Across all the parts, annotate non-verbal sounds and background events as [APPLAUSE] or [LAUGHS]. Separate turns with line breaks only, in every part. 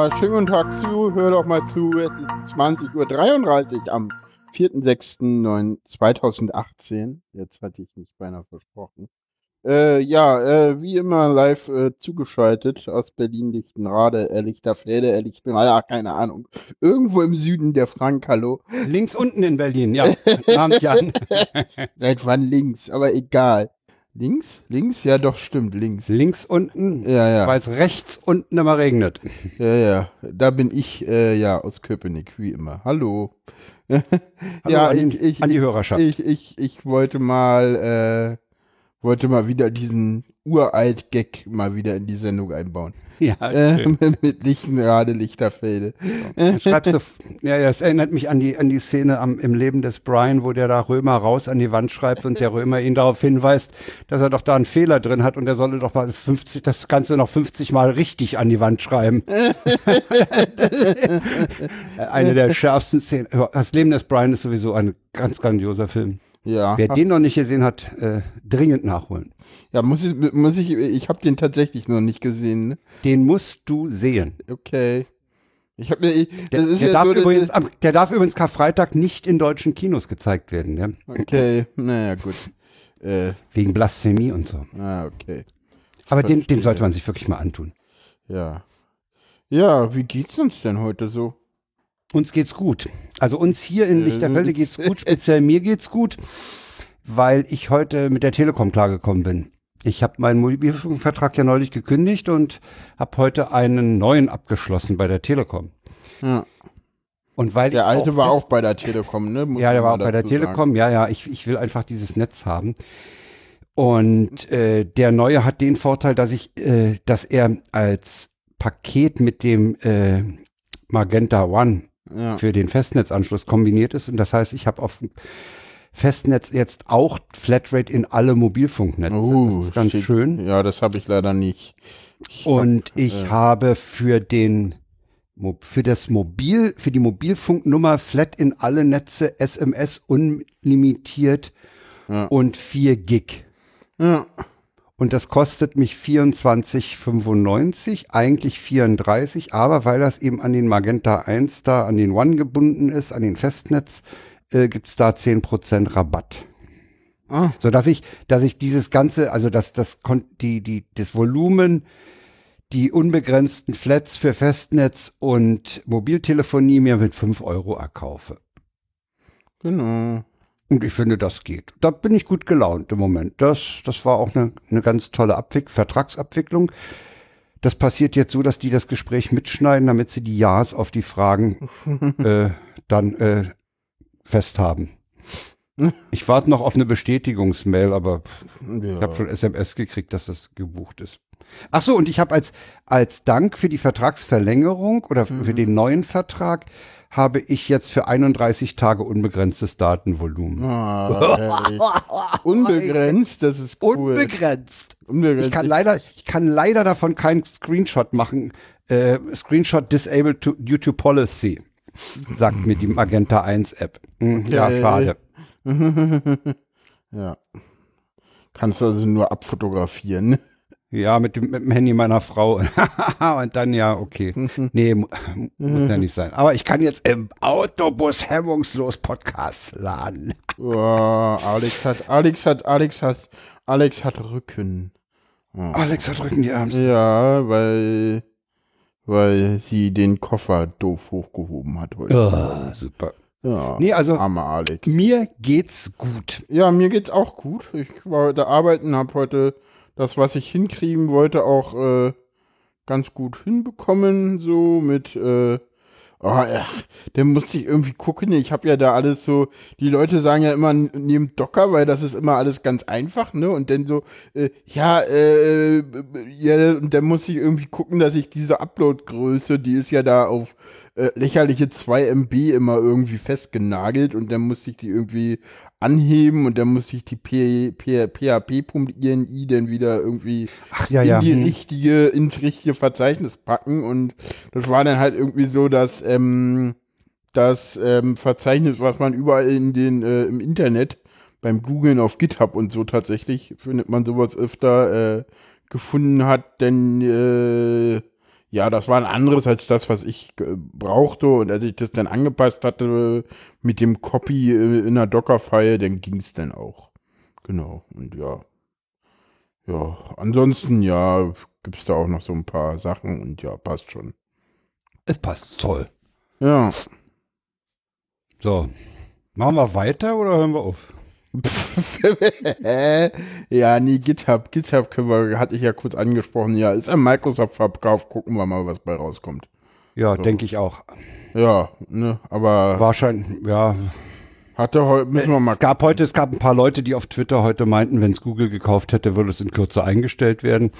Ja, schönen guten Tag zu. Hör doch mal zu. Es ist 20.33 Uhr am 4.6.2018. Jetzt hatte ich mich beinahe versprochen. Äh, ja, äh, wie immer live äh, zugeschaltet aus Berlin-Lichtenrade, äh, Lichterfelde, äh, Lichtenrade, ach, keine Ahnung. Irgendwo im Süden der Frank, hallo.
Links unten in Berlin, ja. Abend, Jan. [LAUGHS]
Seit wann links, aber egal. Links? Links? Ja, doch, stimmt, links.
Links unten,
Ja, ja.
weil es rechts unten immer regnet.
Ja, ja. Da bin ich, äh, ja, aus Köpenick, wie immer. Hallo. [LAUGHS]
Hallo
ja,
an,
ich, ich,
an die Hörerschaft.
ich, ich, ich wollte mal, äh, wollte mal wieder diesen Uralt-Gag mal wieder in die Sendung einbauen. [LAUGHS]
ja,
Äh, [LAUGHS] mit Lichtenrade, Lichterfelde.
Schreibst du, ja, ja, es erinnert mich an die, an die Szene am, im Leben des Brian, wo der da Römer raus an die Wand schreibt und der Römer ihn darauf hinweist, dass er doch da einen Fehler drin hat und er solle doch mal 50, das Ganze noch 50 Mal richtig an die Wand schreiben. [LAUGHS] Eine der schärfsten Szenen. Das Leben des Brian ist sowieso ein ganz grandioser Film.
Ja.
Wer den noch nicht gesehen hat, äh, dringend nachholen.
Ja, muss ich, muss ich, ich habe den tatsächlich noch nicht gesehen. Ne?
Den musst du sehen.
Okay. Ich habe mir, ich-
Der,
das
der,
ja
darf
so,
übrigens, am- der darf übrigens Karfreitag nicht in deutschen Kinos gezeigt werden, ja?
Okay, naja, gut. Äh,
wegen Blasphemie und so.
ah, okay.
Aber den, den sollte man sich wirklich mal antun.
Ja. Ja, wie geht's uns denn heute so?
Uns geht's gut. Also uns hier in
Äh,
Lichterfelde geht's [LAUGHS] gut, speziell mir geht's gut, weil ich heute mit der Telekom klargekommen bin. Ich habe meinen Mobilfunkvertrag ja neulich gekündigt und habe heute einen neuen abgeschlossen bei der Telekom.
Ja.
Und weil
Der alte war
fest-
auch bei der Telekom, ne? Muss
Ja, der war auch bei der
dazu sagen.
Telekom. Ja, ja, ich, ich will einfach dieses Netz haben. Und äh, der neue hat den Vorteil, dass ich, äh, dass er als Paket mit dem äh, Magenta One
Ja.
für den Festnetzanschluss kombiniert ist. Und das heißt, ich habe auf Festnetz jetzt auch Flatrate in alle Mobilfunknetze.
Oh,
das ist ganz
schick.
schön.
Ja, das habe ich leider nicht. Ich
Und
hab,
ich
äh,
habe für den für das Mobil, für die Mobilfunknummer Flat in alle Netze SMS unlimitiert
Ja.
und 4 Gig.
Ja.
Und das kostet mich 24,95, eigentlich 34, aber weil das eben an den Magenta 1 da, an den One gebunden ist, an den Festnetz, äh, gibt's da 10% Rabatt.
Ah,
So dass ich, dass ich dieses ganze, also das, das, die, die, das Volumen, die unbegrenzten Flats für Festnetz und Mobiltelefonie mir mit 5 Euro erkaufe.
genau.
Und ich finde, das geht. Da bin ich gut gelaunt im Moment. Das, das war auch eine, eine ganz tolle Abwick Vertragsabwicklung. Das passiert jetzt so, dass die das Gespräch mitschneiden, damit sie die Ja's auf die Fragen [LAUGHS] äh, dann äh, festhaben. Ich warte noch auf eine Bestätigungsmail, aber ich
Ja.
habe schon SMS gekriegt, dass das gebucht ist. Ach so, und ich habe als, als Dank für die Vertragsverlängerung oder für den neuen Vertrag habe ich jetzt für 31 Tage unbegrenztes Datenvolumen.
Herrlich. Unbegrenzt, das ist cool.
Unbegrenzt.
Unbegrenzt.
Ich kann leider, ich kann leider davon keinen Screenshot machen. Äh, Screenshot disabled to, due to policy, sagt mir die Magenta 1 App. Hm, Ja,
Okay.
schade. [LAUGHS]
ja. Kannst du also nur abfotografieren.
Ja, mit dem, mit dem Handy meiner Frau. [LAUGHS] Und dann ja, okay. Nee, mu- muss ja nicht sein. Aber ich kann jetzt im Autobus hemmungslos Podcasts laden. [LAUGHS]
Oh, Alex hat, Alex hat, Alex hat, Alex hat Rücken. Oh.
Alexa drücken die Ärmste.
Ja, weil, weil sie den Koffer doof hochgehoben hat heute.
Ah, super.
Ja.
Nee, also
Armer Alex.
mir geht's gut.
Ja, mir geht's auch gut. Ich war heute arbeiten, habe heute das, was ich hinkriegen wollte, auch äh, ganz gut hinbekommen. So mit, äh, oh, ach, da musste ich irgendwie gucken. Ich habe ja da alles so, die Leute sagen ja immer, nehmt Docker, weil das ist immer alles ganz einfach, ne? Und dann so, äh, ja, äh, ja, und dann muss ich irgendwie gucken, dass ich diese Upload-Größe, die ist ja da auf äh, lächerliche 2 MB immer irgendwie festgenagelt und dann musste ich die irgendwie anheben und dann musste ich die php.ini dann wieder irgendwie
Ach ja,
in
ja.
die
hm.
richtige, ins richtige Verzeichnis packen und das war dann halt irgendwie so, dass ähm, das ähm, Verzeichnis, was man überall in den äh, im Internet beim Googlen auf GitHub und so tatsächlich findet man sowas öfter äh, gefunden hat, denn äh, ja, das war ein anderes als das, was ich äh, brauchte. Und als ich das dann angepasst hatte mit dem Copy äh, in der Dockerfile, dann ging es dann auch. Genau. Und ja. Ja, ansonsten, ja, gibt es da auch noch so ein paar Sachen und ja, passt schon.
Es passt toll.
Ja.
So. Machen wir weiter oder hören wir auf? [LAUGHS]
ja, nee, GitHub. GitHub können wir, hatte ich ja kurz angesprochen. Ja, ist ein Microsoft-Verkauf. Gucken wir mal, was bei rauskommt.
Ja,
So.
denke ich auch.
Ja, ne, aber
Wahrscheinlich, ja.
hatte heute, müssen wir mal
Es gab heute, es gab ein paar Leute, die auf Twitter heute meinten, wenn es Google gekauft hätte, würde es in Kürze eingestellt werden.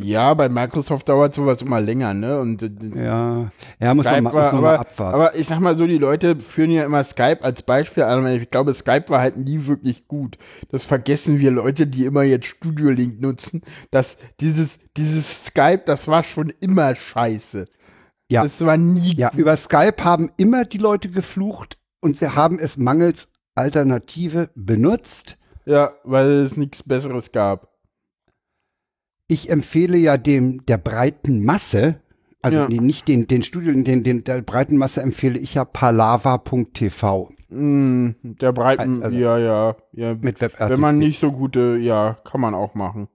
Ja, bei Microsoft dauert sowas immer länger, ne? Und äh,
Ja, ja, muss man, mal, muss man mal
aber,
abwarten.
aber ich sag mal so, die Leute führen ja immer Skype als Beispiel an. aber Ich glaube, Skype war halt nie wirklich gut. Das vergessen wir Leute, die immer jetzt Studio Link nutzen, dass dieses, dieses Skype, das war schon immer scheiße.
Ja.
Das war nie
Ja, über Skype haben immer die Leute geflucht und sie haben es mangels Alternative benutzt.
Ja, weil es nichts Besseres gab.
Ich empfehle ja dem der breiten Masse, also
Ja.
nee, nicht den, den Studio, den, den der breiten Masse empfehle ich ja palava.tv
Mm, der Breiten,
Also-
ja, ja, ja.
mit WebRTC.
Wenn man nicht so gute, ja, kann man auch machen.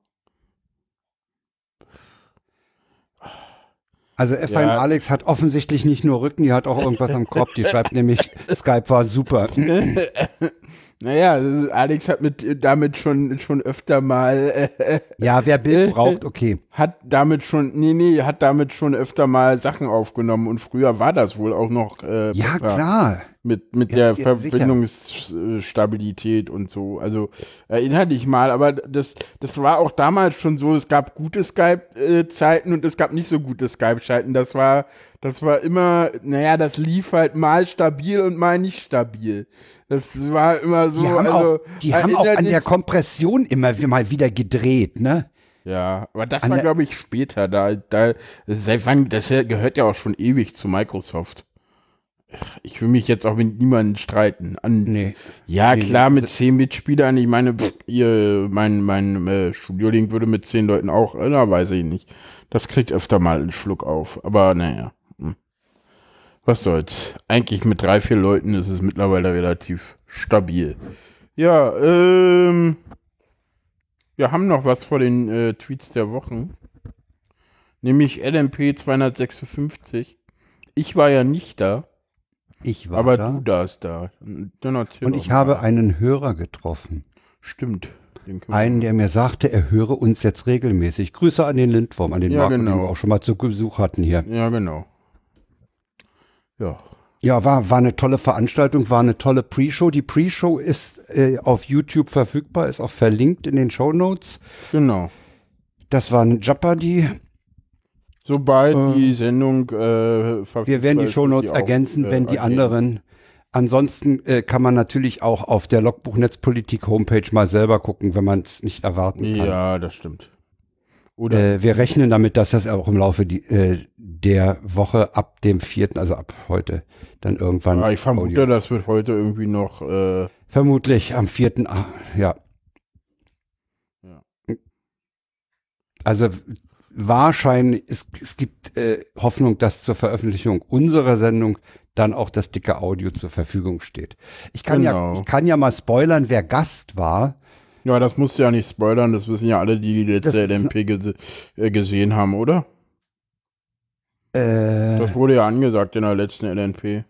Also F1
Ja.
Alex hat offensichtlich nicht nur Rücken, die hat auch irgendwas am Kopf. Die [LAUGHS] schreibt nämlich, Skype war super. [LAUGHS]
Naja, Alex hat mit damit schon schon öfter mal äh,
Ja, wer Bild [LAUGHS] braucht, okay.
hat damit schon nee nee hat damit schon öfter mal Sachen aufgenommen und früher war das wohl auch noch äh,
Ja, klar.
mit mit
Ja,
der
ja.
Verbindungsstabilität und so also erinnere dich mal aber das das war auch damals schon so es gab gute Skype äh, Zeiten und es gab nicht so gute Skype Zeiten das war das war immer naja das lief halt mal stabil und mal nicht stabil das war immer so
Die haben
also
auch, die haben auch an der Kompression immer mal wieder gedreht, ne?
Ja, aber das
An
war, glaube ich, später. Da, da, seit wann, das gehört ja auch schon ewig zu Microsoft. Ich will mich jetzt auch mit niemandem streiten. An,
Nee.
Ja,
Nee,
klar, mit zehn Mitspielern. Ich meine, pff, ihr, mein, mein äh, Studio-Link würde mit zehn Leuten auch, äh, na, weiß ich nicht. Das kriegt öfter mal einen Schluck auf. Aber naja. Was soll's. Eigentlich mit drei, vier Leuten ist es mittlerweile relativ stabil. Ja, ähm. Wir haben noch was vor den äh, Tweets der Wochen. Nämlich LMP 256. Ich war ja nicht da,
Ich war
aber
da.
du darfst da.
Und ich habe einen Hörer getroffen.
Stimmt. Den
Einen, der mir sagte, er höre uns jetzt regelmäßig. Grüße an den Lindwurm, an den
Ja,
Marco, den
genau.
wir auch schon mal zu Besuch hatten hier.
Ja, genau. Ja.
Ja, war, war eine tolle Veranstaltung, war eine tolle Pre-Show. Die Pre-Show ist äh, auf YouTube verfügbar, ist auch verlinkt in den Show Notes.
Genau.
Das war ein Jeopardy.
Sobald
Äh,
die Sendung äh, verfügbar
Wir werden die Show Notes
auch,
ergänzen,
äh,
wenn die anderen. Ansonsten äh, kann man natürlich auch auf der Logbuch Netzpolitik Homepage mal selber gucken, wenn man es nicht erwarten kann.
Ja, das stimmt. Oder
Äh, wir rechnen damit, dass das auch im Laufe die, äh, der Woche ab dem vierten, also ab heute, dann irgendwann.
ja, ich vermute,
Audio-
das wird heute irgendwie noch. Äh,
Vermutlich am vierten, ah, ja.
Ja.
Also wahrscheinlich, es, es gibt äh, Hoffnung, dass zur Veröffentlichung unserer Sendung dann auch das dicke Audio zur Verfügung steht. Ich kann, ja,
Genau.
ich kann ja mal spoilern, wer Gast war.
Ja, das musst du ja nicht spoilern, das wissen ja alle, die die letzte
Das-
LMP gese äh, gesehen haben, oder?
Äh,
Das wurde ja angesagt in der letzten LNP.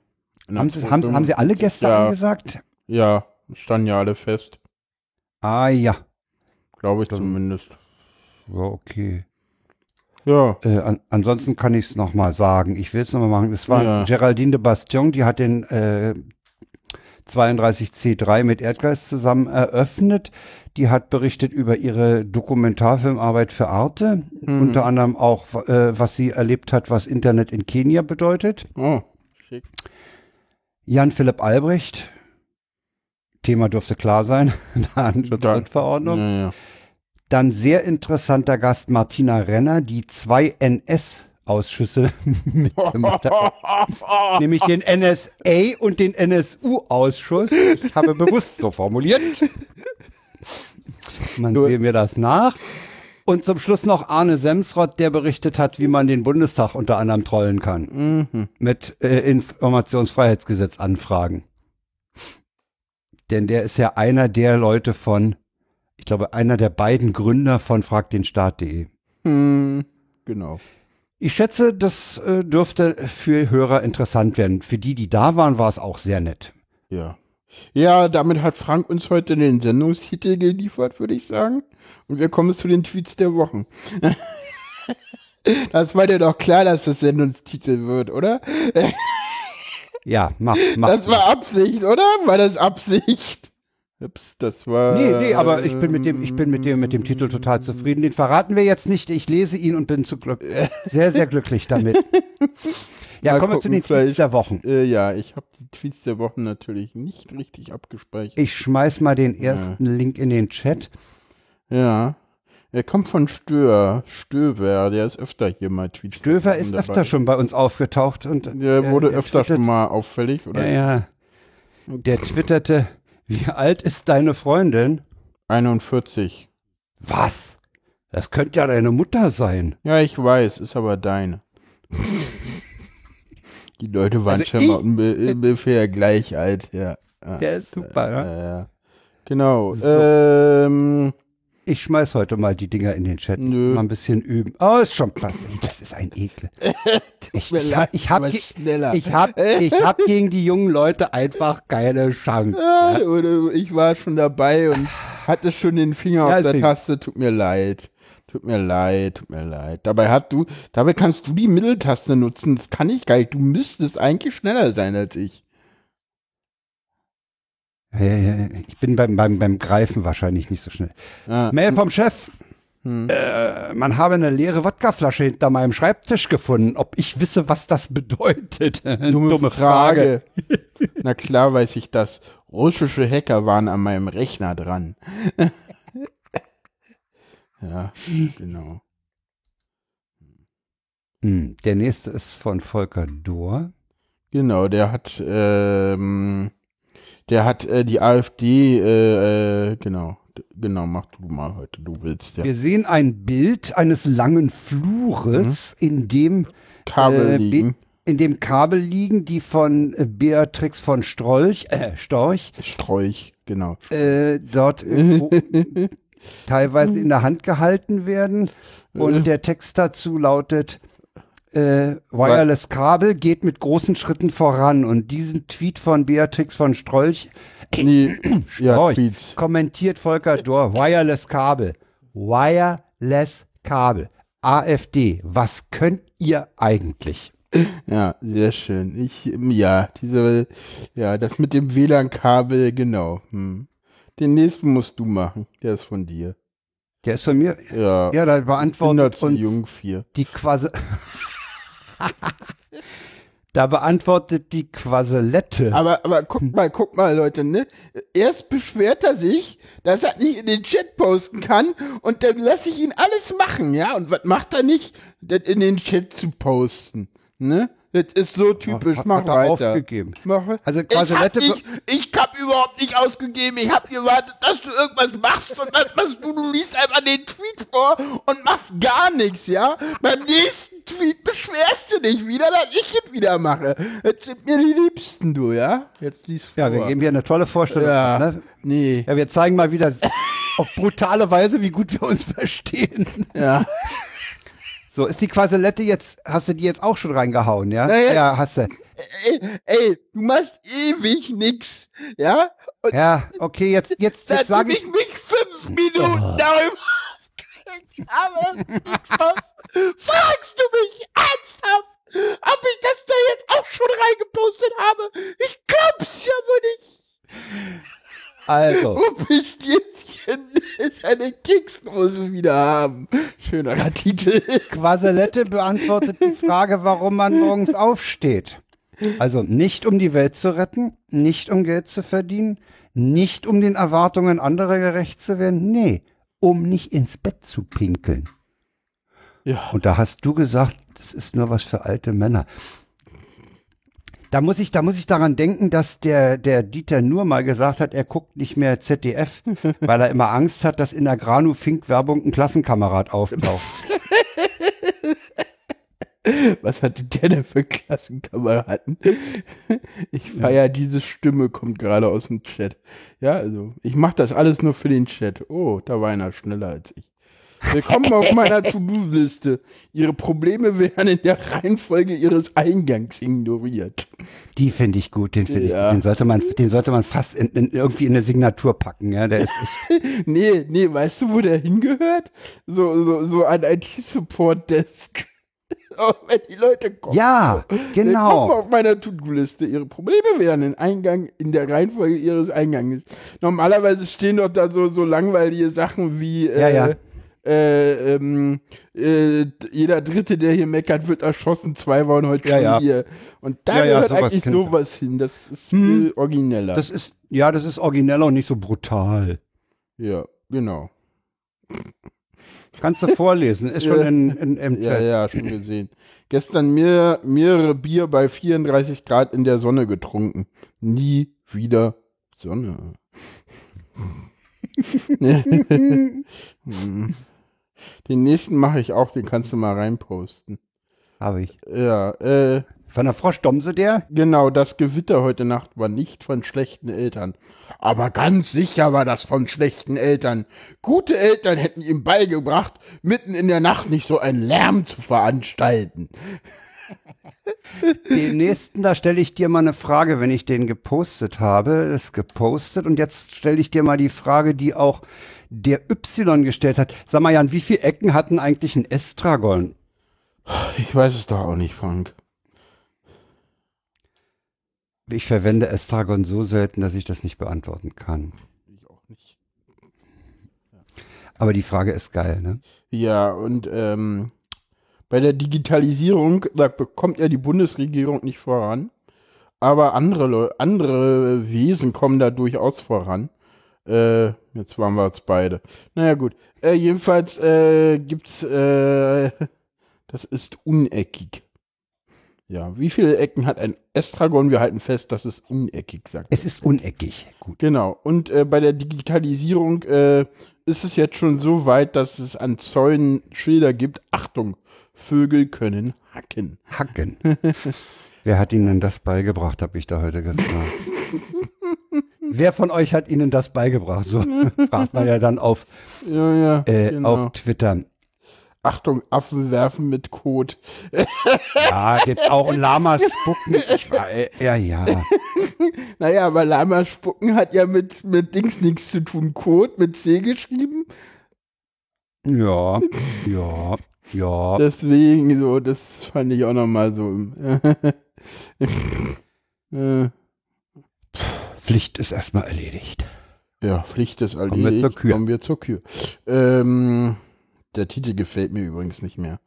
Der
haben, sie, haben, haben sie alle Gäste
Ja.
angesagt?
Ja, standen ja alle fest.
Ah ja.
Glaube ich
Dann-
zumindest.
Ja, okay.
Ja,
Äh, an, ansonsten kann ich es nochmal sagen. Ich will es nochmal machen. Es war
Ja.
Geraldine de Bastion, die hat den äh, 32C3 mit Erdgeist zusammen eröffnet. Die hat berichtet über ihre Dokumentarfilmarbeit für Arte,
mhm.
unter anderem auch, äh, was sie erlebt hat, was Internet in Kenia bedeutet.
Oh, schick.
Jan Philipp Albrecht, Thema dürfte klar sein, [LAUGHS] Datenschutzgrundverordnung.
Ja, ja.
Dann sehr interessanter Gast Martina Renner, die 2NS Ausschüsse [LAUGHS] mitgemacht habe. [LAUGHS] Nämlich den NSA und den NSU-Ausschuss. Ich habe bewusst so formuliert. Man sehe mir das nach. Und zum Schluss noch Arne Semsrott, der berichtet hat, wie man den Bundestag unter anderem trollen kann.
Mhm.
Mit äh, Informationsfreiheitsgesetz anfragen. Denn der ist ja einer der Leute von, ich glaube, einer der beiden Gründer von fragdenstaat.de.
Mhm, genau.
Ich schätze, das äh, dürfte für Hörer interessant werden. Für die, die da waren, war es auch sehr nett.
Ja. Ja, damit hat Frank uns heute den Sendungstitel geliefert, würde ich sagen. Und wir kommen zu den Tweets der Wochen. [LAUGHS] das war dir doch klar, dass das Sendungstitel wird, oder?
Ja, mach, mach.
Das war Absicht, oder? War das Absicht? Ups, das war.
Nee, nee, aber ich bin mit dem, ich bin mit dem, mit dem Titel total zufrieden. Den verraten wir jetzt nicht. Ich lese ihn und bin zu glück, [LAUGHS] sehr, sehr glücklich damit. Ja,
Mal
kommen wir zu den Tweets der Wochen.
Äh, ja, ich habe die Tweets der Wochen natürlich nicht richtig abgespeichert.
Ich schmeiß mal den ersten Link in den Chat.
Ja. Er kommt von Stör, Stöver, der ist öfter hier mal Tweets. der
Stöver ist
dabei.
öfter schon bei uns aufgetaucht und
Der wurde öfter
twittert-
schon mal auffällig, oder?
Ja, ja. Der twitterte, wie alt ist deine Freundin?
41.
Was? Das könnte ja deine Mutter sein.
Ja, ich weiß, ist aber deine. Die Leute waren
Also
schon ungefähr gleich alt, ja. ja.
Der ist super, ja.
ja, ja. Genau.
So.
Ähm,
Ich schmeiß heute mal die Dinger in den Chat.
Nö.
Mal ein bisschen üben. Oh, ist schon passiert. Das ist ein Ekel. [LAUGHS] Ich, ich, ich, hab,
aber
ge-
schneller.
ich, hab, ich hab [LAUGHS] gegen die jungen Leute einfach keine Chance.
ja, oder ich war schon dabei und hatte schon den Finger
Ja,
auf der. Taste. Tut mir leid. Tut mir leid, tut mir leid. Dabei hat du, dabei kannst du die Mitteltaste nutzen. Das kann ich gar nicht. Du müsstest eigentlich schneller sein als ich.
Ich bin beim, beim, beim Greifen wahrscheinlich nicht so schnell.
Ja.
Mail vom Chef.
Hm.
Äh, man habe eine leere Wodkaflasche hinter meinem Schreibtisch gefunden. Ob ich wisse, was das bedeutet? [LAUGHS]
Dumme, Frage. [LAUGHS] Na klar weiß ich das. Russische Hacker waren an meinem Rechner dran. [LAUGHS] ja, genau.
Hm, der nächste ist von Volker Dohr.
Genau, der hat, ähm, der hat äh, die AfD, äh, äh, genau, genau, mach du mal heute, du willst ja.
Wir sehen ein Bild eines langen Flures, in dem
Kabel
äh,
liegen.
In dem Kabel liegen, die von äh, Beatrix von Strolch, äh, Storch,
Sträuch, genau.
äh, dort [LAUGHS] teilweise in der Hand gehalten werden. Und der Text dazu lautet, äh, Wireless Kabel geht mit großen Schritten voran. Und diesen Tweet von Beatrix von Strolch
Nee, [CLEARS THROAT] ja,
Strolch
Tweets.
kommentiert Volker Dohr, Wireless Kabel. Wireless Kabel. AfD, was könnt ihr eigentlich?
Ja, sehr schön. Ich, ja, diese, ja, das mit dem WLAN-Kabel, genau. Hm. Den nächsten musst du machen. Der ist von dir.
Der ist von mir.
Ja,
Ja, da beantwortet uns die Quasi. [LAUGHS] [LAUGHS] da beantwortet die Quaselette.
Aber, aber guck mal, guck mal, Leute, ne? Erst beschwert er sich, dass er nicht in den Chat posten kann und dann lasse ich ihn alles machen, ja? Und was macht er nicht? Das in den Chat zu posten, ne? Das ist so typisch,
Hat-
mach
hat er
weiter.
aufgegeben.
Mache.
Also
ich hab, nicht, ich hab überhaupt nicht ausgegeben. Ich hab gewartet, dass du irgendwas machst und was machst du? Du liest einfach den Tweet vor und machst gar nichts, ja? Beim nächsten Tweet beschwerst du dich wieder, dass ich es wieder mache. Jetzt sind mir die Liebsten, du, ja? Jetzt liest vor.
Ja, wir geben hier eine tolle Vorstellung.
Ja,
Ne?
nee,
Ja, wir zeigen mal wieder auf brutale Weise, wie gut wir uns [LAUGHS] verstehen.
ja.
So, ist die Quaselette jetzt, hast du die jetzt auch schon reingehauen, ja?
Naja.
Ja, hast du.
Ey, ey, du machst ewig nix, ja? Und
Ja, okay, jetzt, jetzt, jetzt sage
ich
ich.
mich fünf Minuten darüber aufgeregt habe, fragst du mich ernsthaft, ob ich das da jetzt auch schon reingepostet habe? Ich glaub's ja wohl nicht.
Also,
Rumpelstilzchen ist eine Keksdose wieder haben. Schönerer Titel.
Quaselette beantwortet die Frage, warum man morgens aufsteht. Also nicht um die Welt zu retten, nicht um Geld zu verdienen, nicht um den Erwartungen anderer gerecht zu werden, nee, um nicht ins Bett zu pinkeln.
Ja.
Und da hast du gesagt, das ist nur was für alte Männer. Da muss ich, da muss ich daran denken, dass der, der Dieter nur mal gesagt hat, er guckt nicht mehr ZDF, [LAUGHS] weil er immer Angst hat, dass in der Granu-Fink-Werbung ein Klassenkamerad auftaucht. [LAUGHS]
Was hatte der denn für Klassenkameraden? [LAUGHS] Ich feier diese Stimme, kommt gerade aus dem Chat. Ja, also, ich mache das alles nur für den Chat. Oh, da war einer schneller als ich. Willkommen auf meiner To-Do-Liste. Ihre Probleme werden in der Reihenfolge ihres Eingangs ignoriert.
Die finde ich gut, den finde
Ja.
ich. Den sollte man, den sollte man fast in, in, irgendwie in eine Signatur packen, ja. Der ist echt. [LAUGHS]
Nee, nee, weißt du, wo der hingehört? So, so, so ein IT-Support-Desk. Auch [LAUGHS] wenn die Leute kommen.
Ja,
Willkommen
genau.
auf meiner To-Do-Liste. Ihre Probleme werden in Eingang, in der Reihenfolge ihres Einganges. Normalerweise stehen doch da so, so langweilige Sachen wie, äh,
Ja, ja.
Äh, ähm, äh, jeder Dritte, der hier meckert, wird erschossen. Zwei waren heute
Ja,
schon
ja.
hier. Und da
Ja,
gehört
sowas
eigentlich sowas hin. Das ist
Hm.
viel origineller.
Das ist, ja, das ist origineller und nicht so brutal.
ja, genau.
Kannst du vorlesen, ist [LAUGHS] schon in, in, im
Ja, ja, schon gesehen. Gestern mehr, mehrere Bier bei 34 Grad in der Sonne getrunken. Nie wieder Sonne. [LAUGHS] [LAUGHS] Hm. Den nächsten mache ich auch, den kannst du mal reinposten.
Habe ich.
Ja, äh,
Von der Frau Stomse der?
genau, das Gewitter heute Nacht war nicht von schlechten Eltern. Aber ganz sicher war das von schlechten Eltern. Gute Eltern hätten ihm beigebracht, mitten in der Nacht nicht so einen Lärm zu veranstalten. [LAUGHS]
Den nächsten, da stelle ich dir mal eine Frage, wenn ich den gepostet habe. Das ist gepostet und jetzt stelle ich dir mal die Frage, die auch der Y gestellt hat. Sag mal, Jan, wie viele Ecken hatten eigentlich ein Estragon?
Ich weiß es doch auch nicht, Frank.
Ich verwende Estragon so selten, dass ich das nicht beantworten kann.
Ich auch nicht.
Aber die Frage ist geil, ne?
Ja, und ähm, bei der Digitalisierung, da bekommt ja die Bundesregierung nicht voran. Aber andere, Leu andere Wesen kommen da durchaus voran. Äh, jetzt waren wir jetzt beide. Naja, gut. Äh, jedenfalls äh, gibt's, äh, [LAUGHS] das ist uneckig. Ja, wie viele Ecken hat ein Estragon? Wir halten fest, das ist uneckig, sagt
Es ist uneckig. Gut.
Genau. Und äh, bei der Digitalisierung äh, ist es jetzt schon so weit, dass es an Zäunen Schilder gibt. Achtung, Vögel können hacken.
Hacken. [LAUGHS] Wer hat Ihnen das beigebracht, habe ich da heute gefragt. [LAUGHS] Wer von euch hat Ihnen das beigebracht? So [LAUGHS] fragt man ja dann auf,
Ja, ja.
äh,
genau.
auf Twitter.
Achtung, Affen werfen mit Kot.
Ja, gibt's auch ein Lama spucken. Ich war, äh, ja, ja. [LAUGHS]
Naja, aber Lama spucken hat ja mit, mit Dings nichts zu tun. Kot mit C geschrieben.
Ja, ja, ja.
Deswegen so, das fand ich auch nochmal so. [LAUGHS]
Pflicht ist erstmal erledigt.
Ja, Pflicht ist
Kommen wir
erledigt.
zur Kür.
Kommen wir zur Kür. Ähm, der Titel gefällt mir übrigens nicht mehr.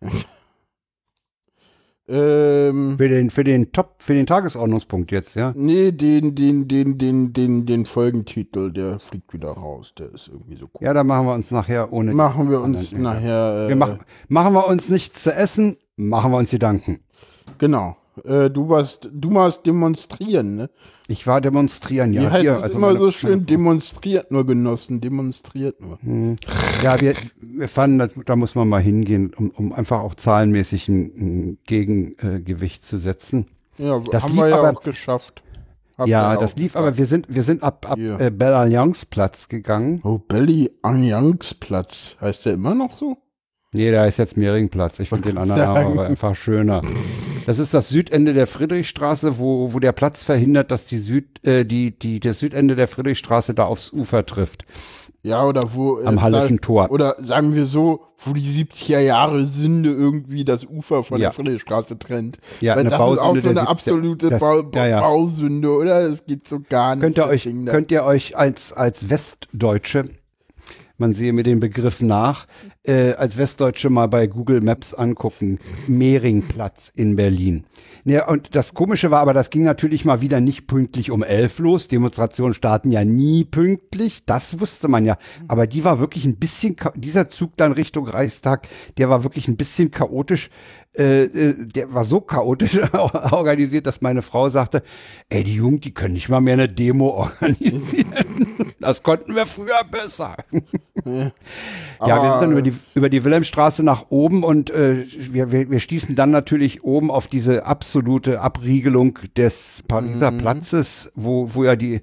[LAUGHS] ähm,
Für den, für den Top, für den Tagesordnungspunkt jetzt, ja.
nee, den, den, den, den, den, den Folgentitel, der fliegt wieder raus. Der ist irgendwie so cool.
Ja, da machen wir uns nachher ohne.
machen wir uns nachher. Äh,
wir machen, machen wir uns nichts zu essen, machen wir uns Gedanken.
Genau. Äh, du warst, du warst demonstrieren, ne?
Ich war demonstrieren,
Wie
ja.
heißt
hier, also
immer so schön, demonstriert nur genossen, demonstriert nur.
Hm. Ja, wir, wir fanden, da, da muss man mal hingehen, um, um einfach auch zahlenmäßig ein, ein Gegengewicht zu setzen.
Ja,
Das
haben
lief
wir ja
aber-
auch geschafft. Habt
ja, das lief,
geschafft.
aber wir sind, wir sind ab, ab
Ja.
äh, Platz gegangen.
Oh, Belly Allianzplatz. Heißt der immer noch so?
Nee, da ist jetzt Mehringplatz. Ich finde den anderen aber einfach schöner. Das ist das Südende der Friedrichstraße, wo, wo der Platz verhindert, dass die Süd, äh, die, die, das Südende der Friedrichstraße da aufs Ufer trifft.
Ja, oder wo. äh,
Am Hallischen Tor.
Oder sagen wir so, wo die 70er Jahre Sünde irgendwie das Ufer von
Ja.
der Friedrichstraße trennt.
Ja,
Weil
eine
das
Bausünde
ist auch so eine
70er
absolute
das-
Bau,
ja, ja.
Bausünde, oder? Das geht so gar nicht.
Könnt ihr euch, könnt ihr euch als, als Westdeutsche man sehe mir den Begriff nach, äh, als Westdeutsche mal bei Google Maps angucken. Mehringplatz in Berlin. Ja, und das Komische war aber, das ging natürlich mal wieder nicht pünktlich um elf los. Demonstrationen starten ja nie pünktlich, das wusste man ja. Aber die war wirklich ein bisschen, dieser Zug dann Richtung Reichstag, der war wirklich ein bisschen chaotisch. Äh, äh, der war so chaotisch [LAUGHS] organisiert, dass meine Frau sagte, ey, die Jungen, die können nicht mal mehr eine Demo [LAUGHS] organisieren. Das konnten wir früher besser. Ja, ja wir sind dann über die, über die Wilhelmstraße nach oben und äh, wir, wir, wir stießen dann natürlich oben auf diese absolute Abriegelung des Pariser mhm. Platzes, wo, wo ja die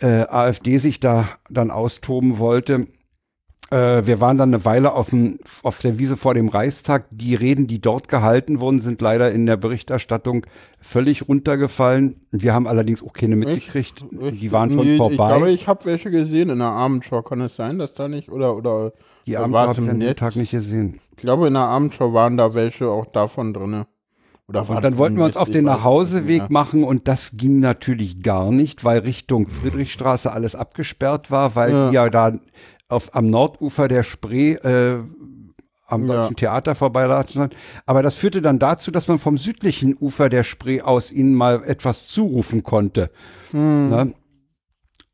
äh, AfD sich da dann austoben wollte. Äh, wir waren dann eine Weile auf, dem, auf der Wiese vor dem Reichstag. Die Reden, die dort gehalten wurden, sind leider in der Berichterstattung völlig runtergefallen. Wir haben allerdings auch keine mitgekriegt. Ich, die waren schon nee, vorbei. Ich
glaube, ich habe welche gesehen in der Abendschau. Kann es sein, dass da nicht oder oder
die Abendschau habe ich an dem Tag nicht gesehen.
Ich glaube, in der Abendschau waren da welche auch davon drin.
Oder und dann wollten wir uns auf den Nachhauseweg ja. machen und das ging natürlich gar nicht, weil Richtung Friedrichstraße alles abgesperrt war, weil ja, ja da auf, am Nordufer der Spree äh, am ja. Deutschen Theater vorbeilatschen. Aber das führte dann dazu, dass man vom südlichen Ufer der Spree aus ihnen mal etwas zurufen konnte. Hm.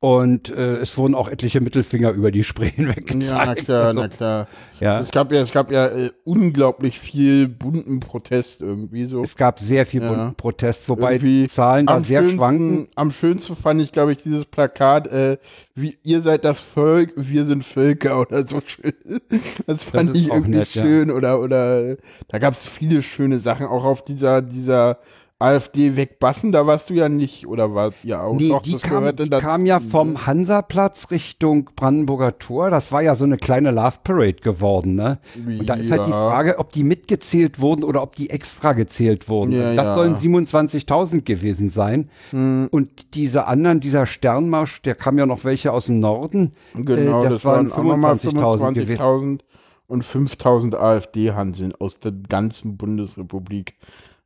Und äh, es wurden auch etliche Mittelfinger über die Spree hinweg [LAUGHS] gezeigt. Ja,
na klar, also, na klar. Ja. Es gab ja, es gab ja äh, unglaublich viel bunten Protest irgendwie so.
Es gab sehr viel ja. bunten Protest, wobei irgendwie die Zahlen da sehr
schönsten,
schwanken.
Am schönsten fand ich, glaube ich, dieses Plakat, äh, wie ihr seid das Volk, wir sind Völker oder so schön. [LAUGHS] Das fand das ich irgendwie nett, schön. Ja. Oder, oder da gab es viele schöne Sachen, auch auf dieser, dieser AfD wegbassen, da warst du ja nicht, oder war ja auch
nee, doch, die, kam, die kam ja vom Hansaplatz Richtung Brandenburger Tor. Das war ja so eine kleine Love Parade geworden, ne? Und da ist halt die Frage, ob die mitgezählt wurden oder ob die extra gezählt wurden. Ja, das ja. sollen 27.000 gewesen sein. Hm. Und diese anderen, dieser Sternmarsch, der kam ja noch welche aus dem Norden.
Genau, äh, das, das, waren 25.000 25 und 5.000 AfD-Hanseln aus der ganzen Bundesrepublik.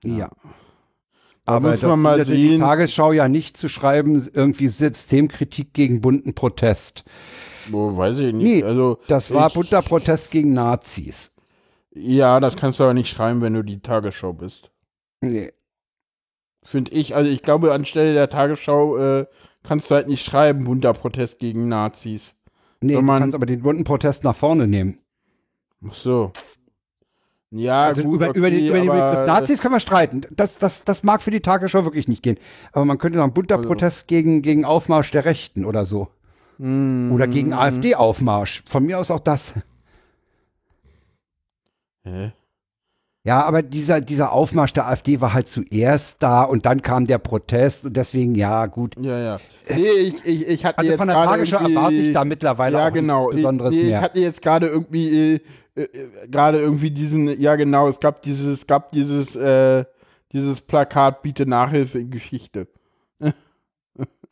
ja. Aber muss man mal sehen. die Tagesschau ja nicht zu schreiben, irgendwie Systemkritik gegen bunten Protest.
Wo weiß ich nicht.
Nee, also das war bunter Protest gegen Nazis.
Ja, das kannst du aber nicht schreiben, wenn du die Tagesschau bist.
Nee.
Finde ich, also ich glaube, anstelle der Tagesschau äh, kannst du halt nicht schreiben, bunter Protest gegen Nazis.
Nee, du kannst aber den bunten Protest nach vorne nehmen.
Ach so. Ja,
also gut, über, okay, über, den, über den Begriff Nazis können wir streiten. Das, das, das mag für die Tagesschau wirklich nicht gehen. Aber man könnte sagen, bunter also. Protest gegen, gegen Aufmarsch der Rechten oder so. Mm. Oder gegen AfD-Aufmarsch. Von mir aus auch das. Hä? Ja, aber dieser, dieser Aufmarsch der AfD war halt zuerst da und dann kam der Protest und deswegen, ja, gut.
Ja, ja. Nee, ich, ich, ich hatte
also
jetzt
von der Tagesschau erwarte ich da mittlerweile
ja, auch genau.
nichts Besonderes
nee,
mehr.
Ich hatte jetzt gerade irgendwie, äh, äh, gerade irgendwie diesen, ja genau, es gab dieses, es gab dieses, äh, dieses Plakat, biete Nachhilfe in Geschichte. [LAUGHS]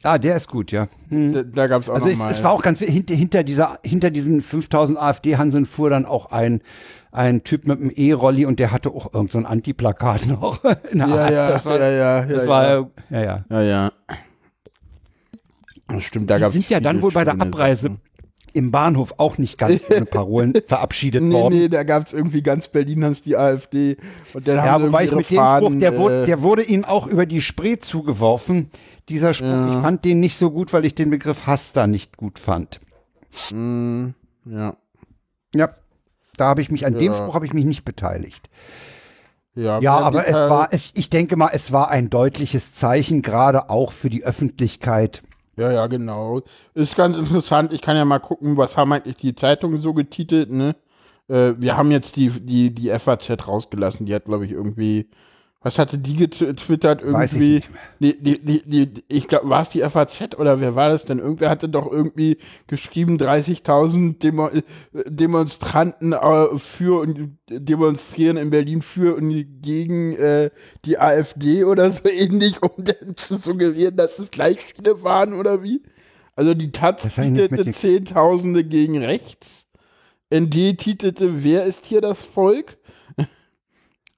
Ah, der ist gut, ja.
Hm. Da, da gab es auch also noch
es,
mal.
Es war auch ganz hinter, hinter dieser hinter diesen 5000 AfD-Hanseln fuhr dann auch ein ein Typ mit einem E-Rolli und der hatte auch irgend so ein Anti-Plakat noch. [LAUGHS]
ja, ja, das war, ja, ja,
das ja, war, ja, ja,
ja, ja. Das stimmt, da gab
es. sind ja dann wohl bei der Abreise Sachen im Bahnhof auch nicht ganz [LAUGHS] ohne Parolen verabschiedet nee, worden. Nee,
da gab es irgendwie ganz Berlin hans die AfD. Und dann
ja,
haben
wobei ich mit Faden, dem Spruch, der, äh, wurde, der wurde ihnen auch über die Spree zugeworfen. Dieser Spruch, ja. ich fand den nicht so gut, weil ich den Begriff Hass da nicht gut fand.
Mm, ja.
Ja, da habe ich mich, an ja. dem Spruch habe ich mich nicht beteiligt. Ja, ja aber es war, es, ich denke mal, es war ein deutliches Zeichen, gerade auch für die Öffentlichkeit
ja, ja, genau. Ist ganz interessant. Ich kann ja mal gucken, was haben eigentlich die Zeitungen so getitelt, ne? Äh, wir haben jetzt die, die, die FAZ rausgelassen. Die hat, glaube ich, irgendwie was hatte die getwittert irgendwie? Ich die, die, die, ich glaube, war es die FAZ oder wer war das denn? Irgendwer hatte doch irgendwie geschrieben, 30.000 Demo Demonstranten äh, für und demonstrieren in Berlin für und gegen äh, die AfD oder so ähnlich, um dann zu suggerieren, dass es gleich viele waren oder wie? Also die Taz titelte Zehntausende gegen rechts. ND titelte, wer ist hier das Volk?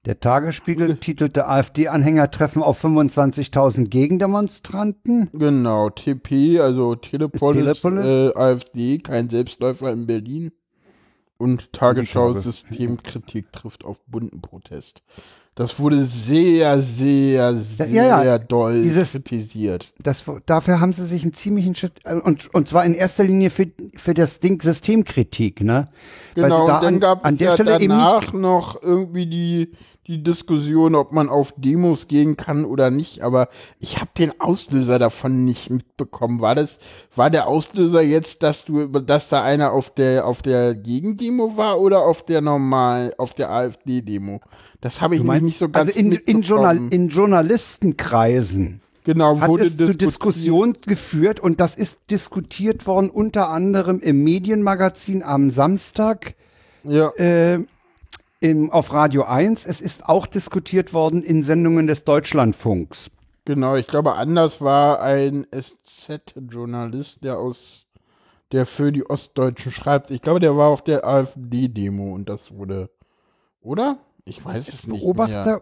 Der Tagesspiegel [LAUGHS] titelte AfD-Anhänger treffen auf 25.000 Gegendemonstranten.
Genau, TP, also Telepolis,
Telepolis?
Äh, AfD, kein Selbstläufer in Berlin. Und Tagesschau
Tage.
Systemkritik trifft auf bunten Protest. Das wurde sehr, sehr, sehr
Ja, ja,
doll
dieses-
kritisiert.
Das, dafür haben sie sich einen ziemlichen Schritt, äh, und, und zwar in erster Linie für, für das Ding Systemkritik, ne? Weil
Genau,
sie da
und dann
an,
gab
an
es
der
ja
Stelle eben
danach
nicht,
noch irgendwie die, die Diskussion, ob man auf Demos gehen kann oder nicht. Aber ich habe den Auslöser davon nicht mitbekommen. War das, war der Auslöser jetzt, dass du, dass da einer auf der auf der Gegendemo war oder auf der normal, auf der AfD-Demo? Das habe ich
meinst,
nicht so ganz
also in, in,
mitbekommen.
Journal, in Journalistenkreisen
genau,
hat
wurde
es zu. Diskussionen geführt und das ist diskutiert worden unter anderem im Medienmagazin am Samstag
Ja,
äh, im, auf Radio 1. Es ist auch diskutiert worden in Sendungen des Deutschlandfunks.
genau. Ich glaube, anders war ein SZ-Journalist, der aus, der für die Ostdeutschen schreibt. Ich glaube, der war auf der AfD-Demo und das wurde, oder? Ich weiß es nicht. Mehr.
Beobachter,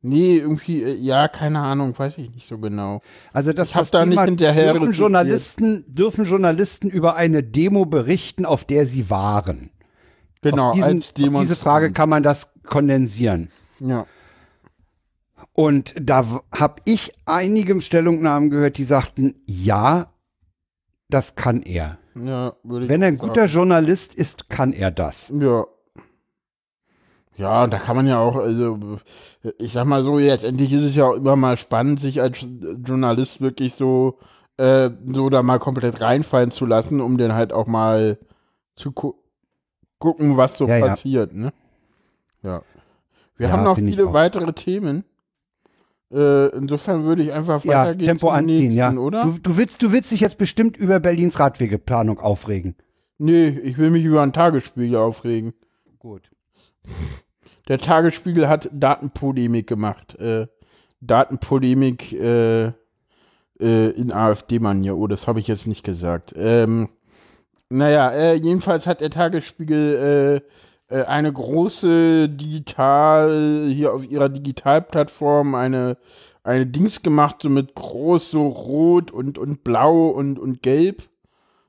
Nee, irgendwie, äh, ja, keine Ahnung, weiß ich nicht so genau.
also das,
Ich
das
da nicht hinterher
dürfen. Journalisten, dürfen Journalisten über eine Demo berichten, auf der sie waren.
Genau,
auf, diesen,
als
auf diese
Demonstrant.
Frage kann man das kondensieren.
Ja,
Und da habe ich einige Stellungnahmen gehört, die sagten, ja, das kann er.
ja, würde ich
Wenn er ein guter
sagen.
Journalist ist, kann er das.
Ja. Ja, und da kann man ja auch, also, ich sag mal so, letztendlich ist es ja auch immer mal spannend, sich als Journalist wirklich so, äh, so da mal komplett reinfallen zu lassen, um dann halt auch mal zu gu gucken, was so
Ja, ja.
passiert, ne? Ja. Wir
Ja,
haben noch viele weitere Themen. Äh, insofern würde ich einfach
Ja,
weitergehen.
Tempo
zum
anziehen, ja.
nächsten, Oder?
Du, du, willst, du willst dich jetzt bestimmt über Berlins Radwegeplanung aufregen.
nee, ich will mich über einen Tagesspiegel aufregen.
Gut.
Der Tagesspiegel hat Datenpolemik gemacht. Äh, Datenpolemik äh, äh, in AfD-Manier. Oh, das habe ich jetzt nicht gesagt. Ähm, naja, äh, jedenfalls hat der Tagesspiegel äh, äh, eine große Digital, hier auf ihrer Digitalplattform eine, eine Dings gemacht, so mit groß, so rot und, und blau und, und gelb.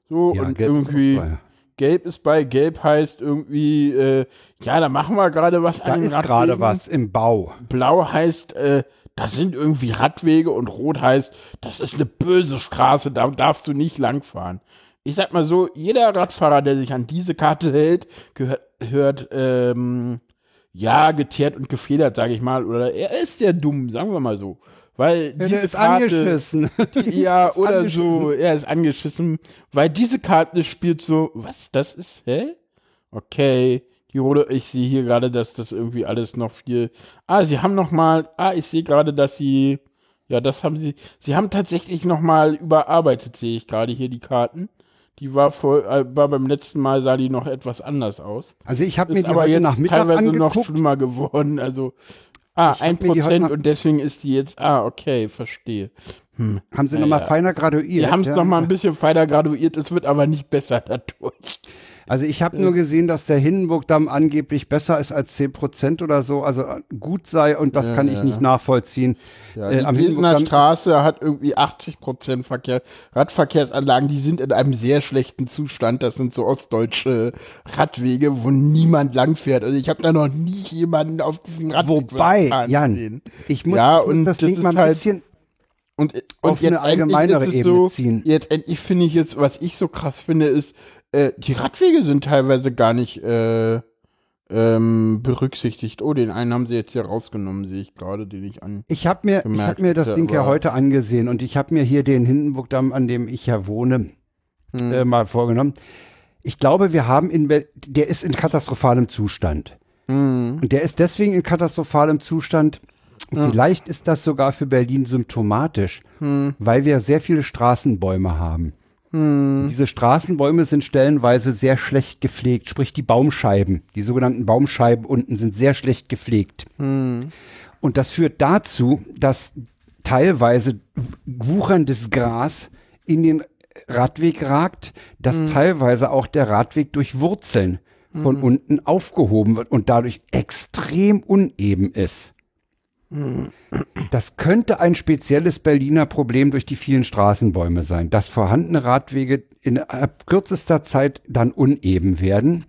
So, und
gelb ist
irgendwie.
bei.
Gelb ist bei, gelb heißt irgendwie, äh, ja, da machen wir gerade was
Da
an den
ist gerade was im Bau.
Blau heißt, äh, da sind irgendwie Radwege und rot heißt, das ist eine böse Straße, da darfst du nicht langfahren. Ich sag mal so, jeder Radfahrer, der sich an diese Karte hält, gehört, hört, ähm, ja, geteert und gefedert, sage ich mal, oder er ist sehr dumm, sagen wir mal so. Weil
Ja,
diese
der ist
Karte,
angeschissen.
die, [LAUGHS] ja,
Ist
oder
angeschissen.
so, er ist angeschissen, weil diese Karte spielt so, was, das ist, hä? Okay, die rote, ich sehe hier gerade, dass das irgendwie alles noch viel, ah, sie haben noch mal, ah, ich sehe gerade, dass sie, ja, das haben sie, sie haben tatsächlich noch mal überarbeitet, sehe ich gerade hier die Karten. Die war vor, äh, war beim letzten Mal sah die noch etwas anders aus.
Also ich habe mir die
aber
heute
jetzt
Nachmittag
teilweise noch
angeguckt.
schlimmer geworden. Also, ah, ein Prozent und deswegen ist die jetzt, ah, okay, verstehe. Hm.
Haben sie nochmal
Ja.
feiner graduiert.
Wir haben es
ja.
noch mal ein bisschen feiner graduiert, es wird aber nicht besser [LAUGHS] dadurch.
Also ich habe nur gesehen, dass der Hindenburgdamm angeblich besser ist als 10 Prozent oder so, also äh, gut sei und das
Ja,
kann ich
ja.
nicht nachvollziehen.
Ja,
Äh,
die
am
Pilsener
Hindenburgdamm-
Straße hat irgendwie 80 Prozent Verkehr. Radverkehrsanlagen, die sind in einem sehr schlechten Zustand. Das sind so ostdeutsche Radwege, wo niemand langfährt. Also ich habe da noch nie jemanden auf diesem Radweg
Wobei, Jan,
sehen.
ich muss,
Ja, und
das
das
Ding mal ein
halt-
bisschen,
Und, und
Auf eine
jetzt endlich
allgemeinere Ebene
so,
ziehen.
Jetzt endlich finde ich jetzt, was ich so krass finde, ist, äh, die Radwege sind teilweise gar nicht äh, ähm, berücksichtigt. Oh, den einen haben sie jetzt hier rausgenommen, sehe ich gerade, den ich an.
ich habe mir, ich hab mir das
ja,
Ding ja heute angesehen und ich habe mir hier den Hindenburgdamm, an dem ich ja wohne,
Hm.
äh, mal vorgenommen. Ich glaube, wir haben in, der ist in katastrophalem Zustand.
Hm.
Und der ist deswegen in katastrophalem Zustand. Vielleicht ist das sogar für Berlin symptomatisch,
Hm.
weil wir sehr viele Straßenbäume haben. Und Diese Straßenbäume sind stellenweise sehr schlecht gepflegt, sprich die Baumscheiben, die sogenannten Baumscheiben unten sind sehr schlecht gepflegt.
Hm.
Und das führt dazu, dass teilweise wucherndes Gras in den Radweg ragt, dass teilweise auch der Radweg durch Wurzeln von unten aufgehoben wird und dadurch extrem uneben ist. Das könnte ein spezielles Berliner Problem durch die vielen Straßenbäume sein, dass vorhandene Radwege in kürzester Zeit dann uneben werden.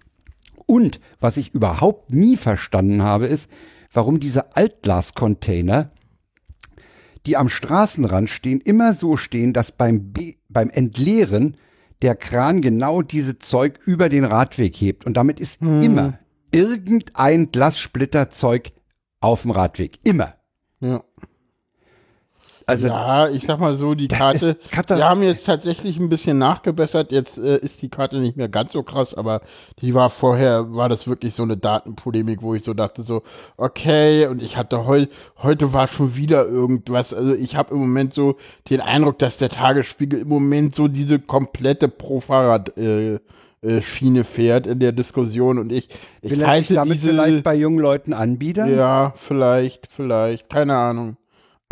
Und was ich überhaupt nie verstanden habe, ist, warum diese Altglascontainer, die am Straßenrand stehen, immer so stehen, dass beim, Be beim Entleeren der Kran genau diese Zeug über den Radweg hebt. Und damit ist immer irgendein Glassplitterzeug auf dem Radweg. Immer.
Ja.
Also
ja, ich sag mal so, die Karte, wir haben jetzt tatsächlich ein bisschen nachgebessert. Jetzt äh, ist die Karte nicht mehr ganz so krass, aber die war vorher, war das wirklich so eine Datenpolemik, wo ich so dachte, so, okay, und ich hatte heu, heute war schon wieder irgendwas. Also ich habe im Moment so den Eindruck, dass der Tagesspiegel im Moment so diese komplette Pro-Fahrrad- äh, äh, Schiene fährt in der Diskussion und ich, ich
will
halte
damit
diese,
vielleicht bei jungen Leuten anbiedern?
ja, vielleicht, vielleicht, keine Ahnung.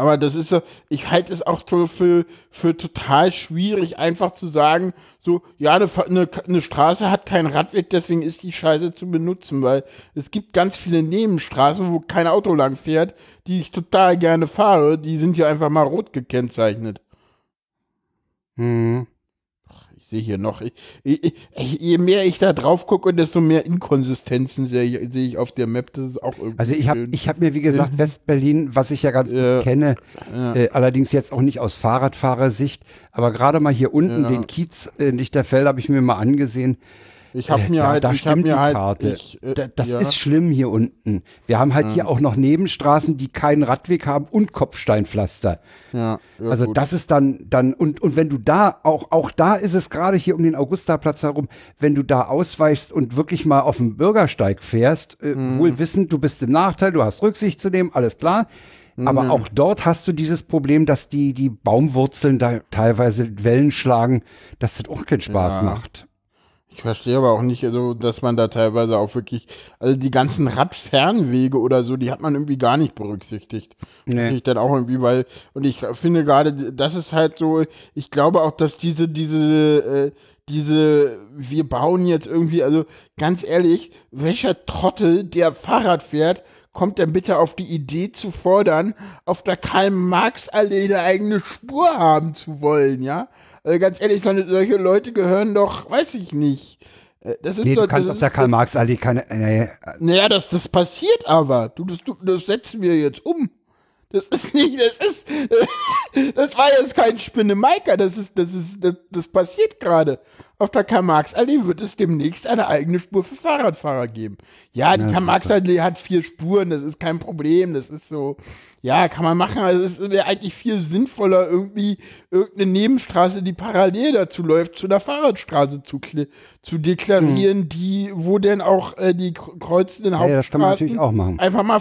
Aber das ist so, ich halte es auch für, für total schwierig, einfach zu sagen, so, ja, eine, eine, eine Straße hat keinen Radweg, deswegen ist die Scheiße zu benutzen, weil es gibt ganz viele Nebenstraßen, wo kein Auto lang fährt, die ich total gerne fahre, die sind ja einfach mal rot gekennzeichnet.
Hm.
Ich sehe hier noch, ich, ich, ich, je mehr ich da drauf gucke, desto mehr Inkonsistenzen sehe ich, sehe ich auf der Map, das ist auch irgendwie
Also ich habe hab mir, wie gesagt, Westberlin, was ich ja ganz
Ja.
gut kenne,
Ja.
äh, allerdings jetzt auch nicht aus Fahrradfahrersicht, aber gerade mal hier unten
Ja.
den Kiez äh, Lichterfeld habe ich mir mal angesehen.
Ich habe mir
ja,
halt,
da
ich habe
stimmt
mir halt,
Karte.
ich, äh,
Da, das
ja.
ist schlimm hier unten. Wir haben halt hier auch noch Nebenstraßen, die keinen Radweg haben und Kopfsteinpflaster.
ja, ja,
also
gut.
das ist dann, dann, und, und wenn du da, auch, auch da ist es gerade hier um den Augustaplatz herum, wenn du da ausweichst und wirklich mal auf dem Bürgersteig fährst, äh,
Mhm.
wohl wissend, du bist im Nachteil, du hast Rücksicht zu nehmen, alles klar. Aber
Mhm.
auch dort hast du dieses Problem, dass die, die Baumwurzeln da teilweise Wellen schlagen, dass das auch keinen Spaß
Ja.
macht.
Ich verstehe aber auch nicht, also, dass man da teilweise auch wirklich, also die ganzen Radfernwege oder so, die hat man irgendwie gar nicht berücksichtigt.
Nee.
Ich dann auch irgendwie, weil, und ich finde gerade, das ist halt so, ich glaube auch, dass diese, diese, äh, diese, wir bauen jetzt irgendwie, also ganz ehrlich, welcher Trottel, der Fahrrad fährt, kommt denn bitte auf die Idee zu fordern, auf der Karl-Marx-Allee eine eigene Spur haben zu wollen, ja? Also ganz ehrlich, so- solche Leute gehören doch, weiß ich nicht. Äh, Das ist
Nee,
doch,
du kannst auf der Karl-Marx-Allee keine, äh,
naja, das, das passiert aber. Du, das, du, das setzen wir jetzt um. Das ist [LAUGHS] nicht, das ist, [LAUGHS] das war jetzt kein Spinnemeiker, das ist, das ist, das, das passiert gerade. Auf der Karl-Marx-Allee wird es demnächst eine eigene Spur für Fahrradfahrer geben. Ja, die Karl-Marx-Allee hat vier Spuren, das ist kein Problem, das ist so, ja, kann man machen, also es wäre eigentlich viel sinnvoller, irgendwie irgendeine Nebenstraße, die parallel dazu läuft, zu der Fahrradstraße zu, zu deklarieren, die, wo denn auch äh, die kr- kreuzenden
ja, das kann man
Hauptstraßen
machen.
einfach mal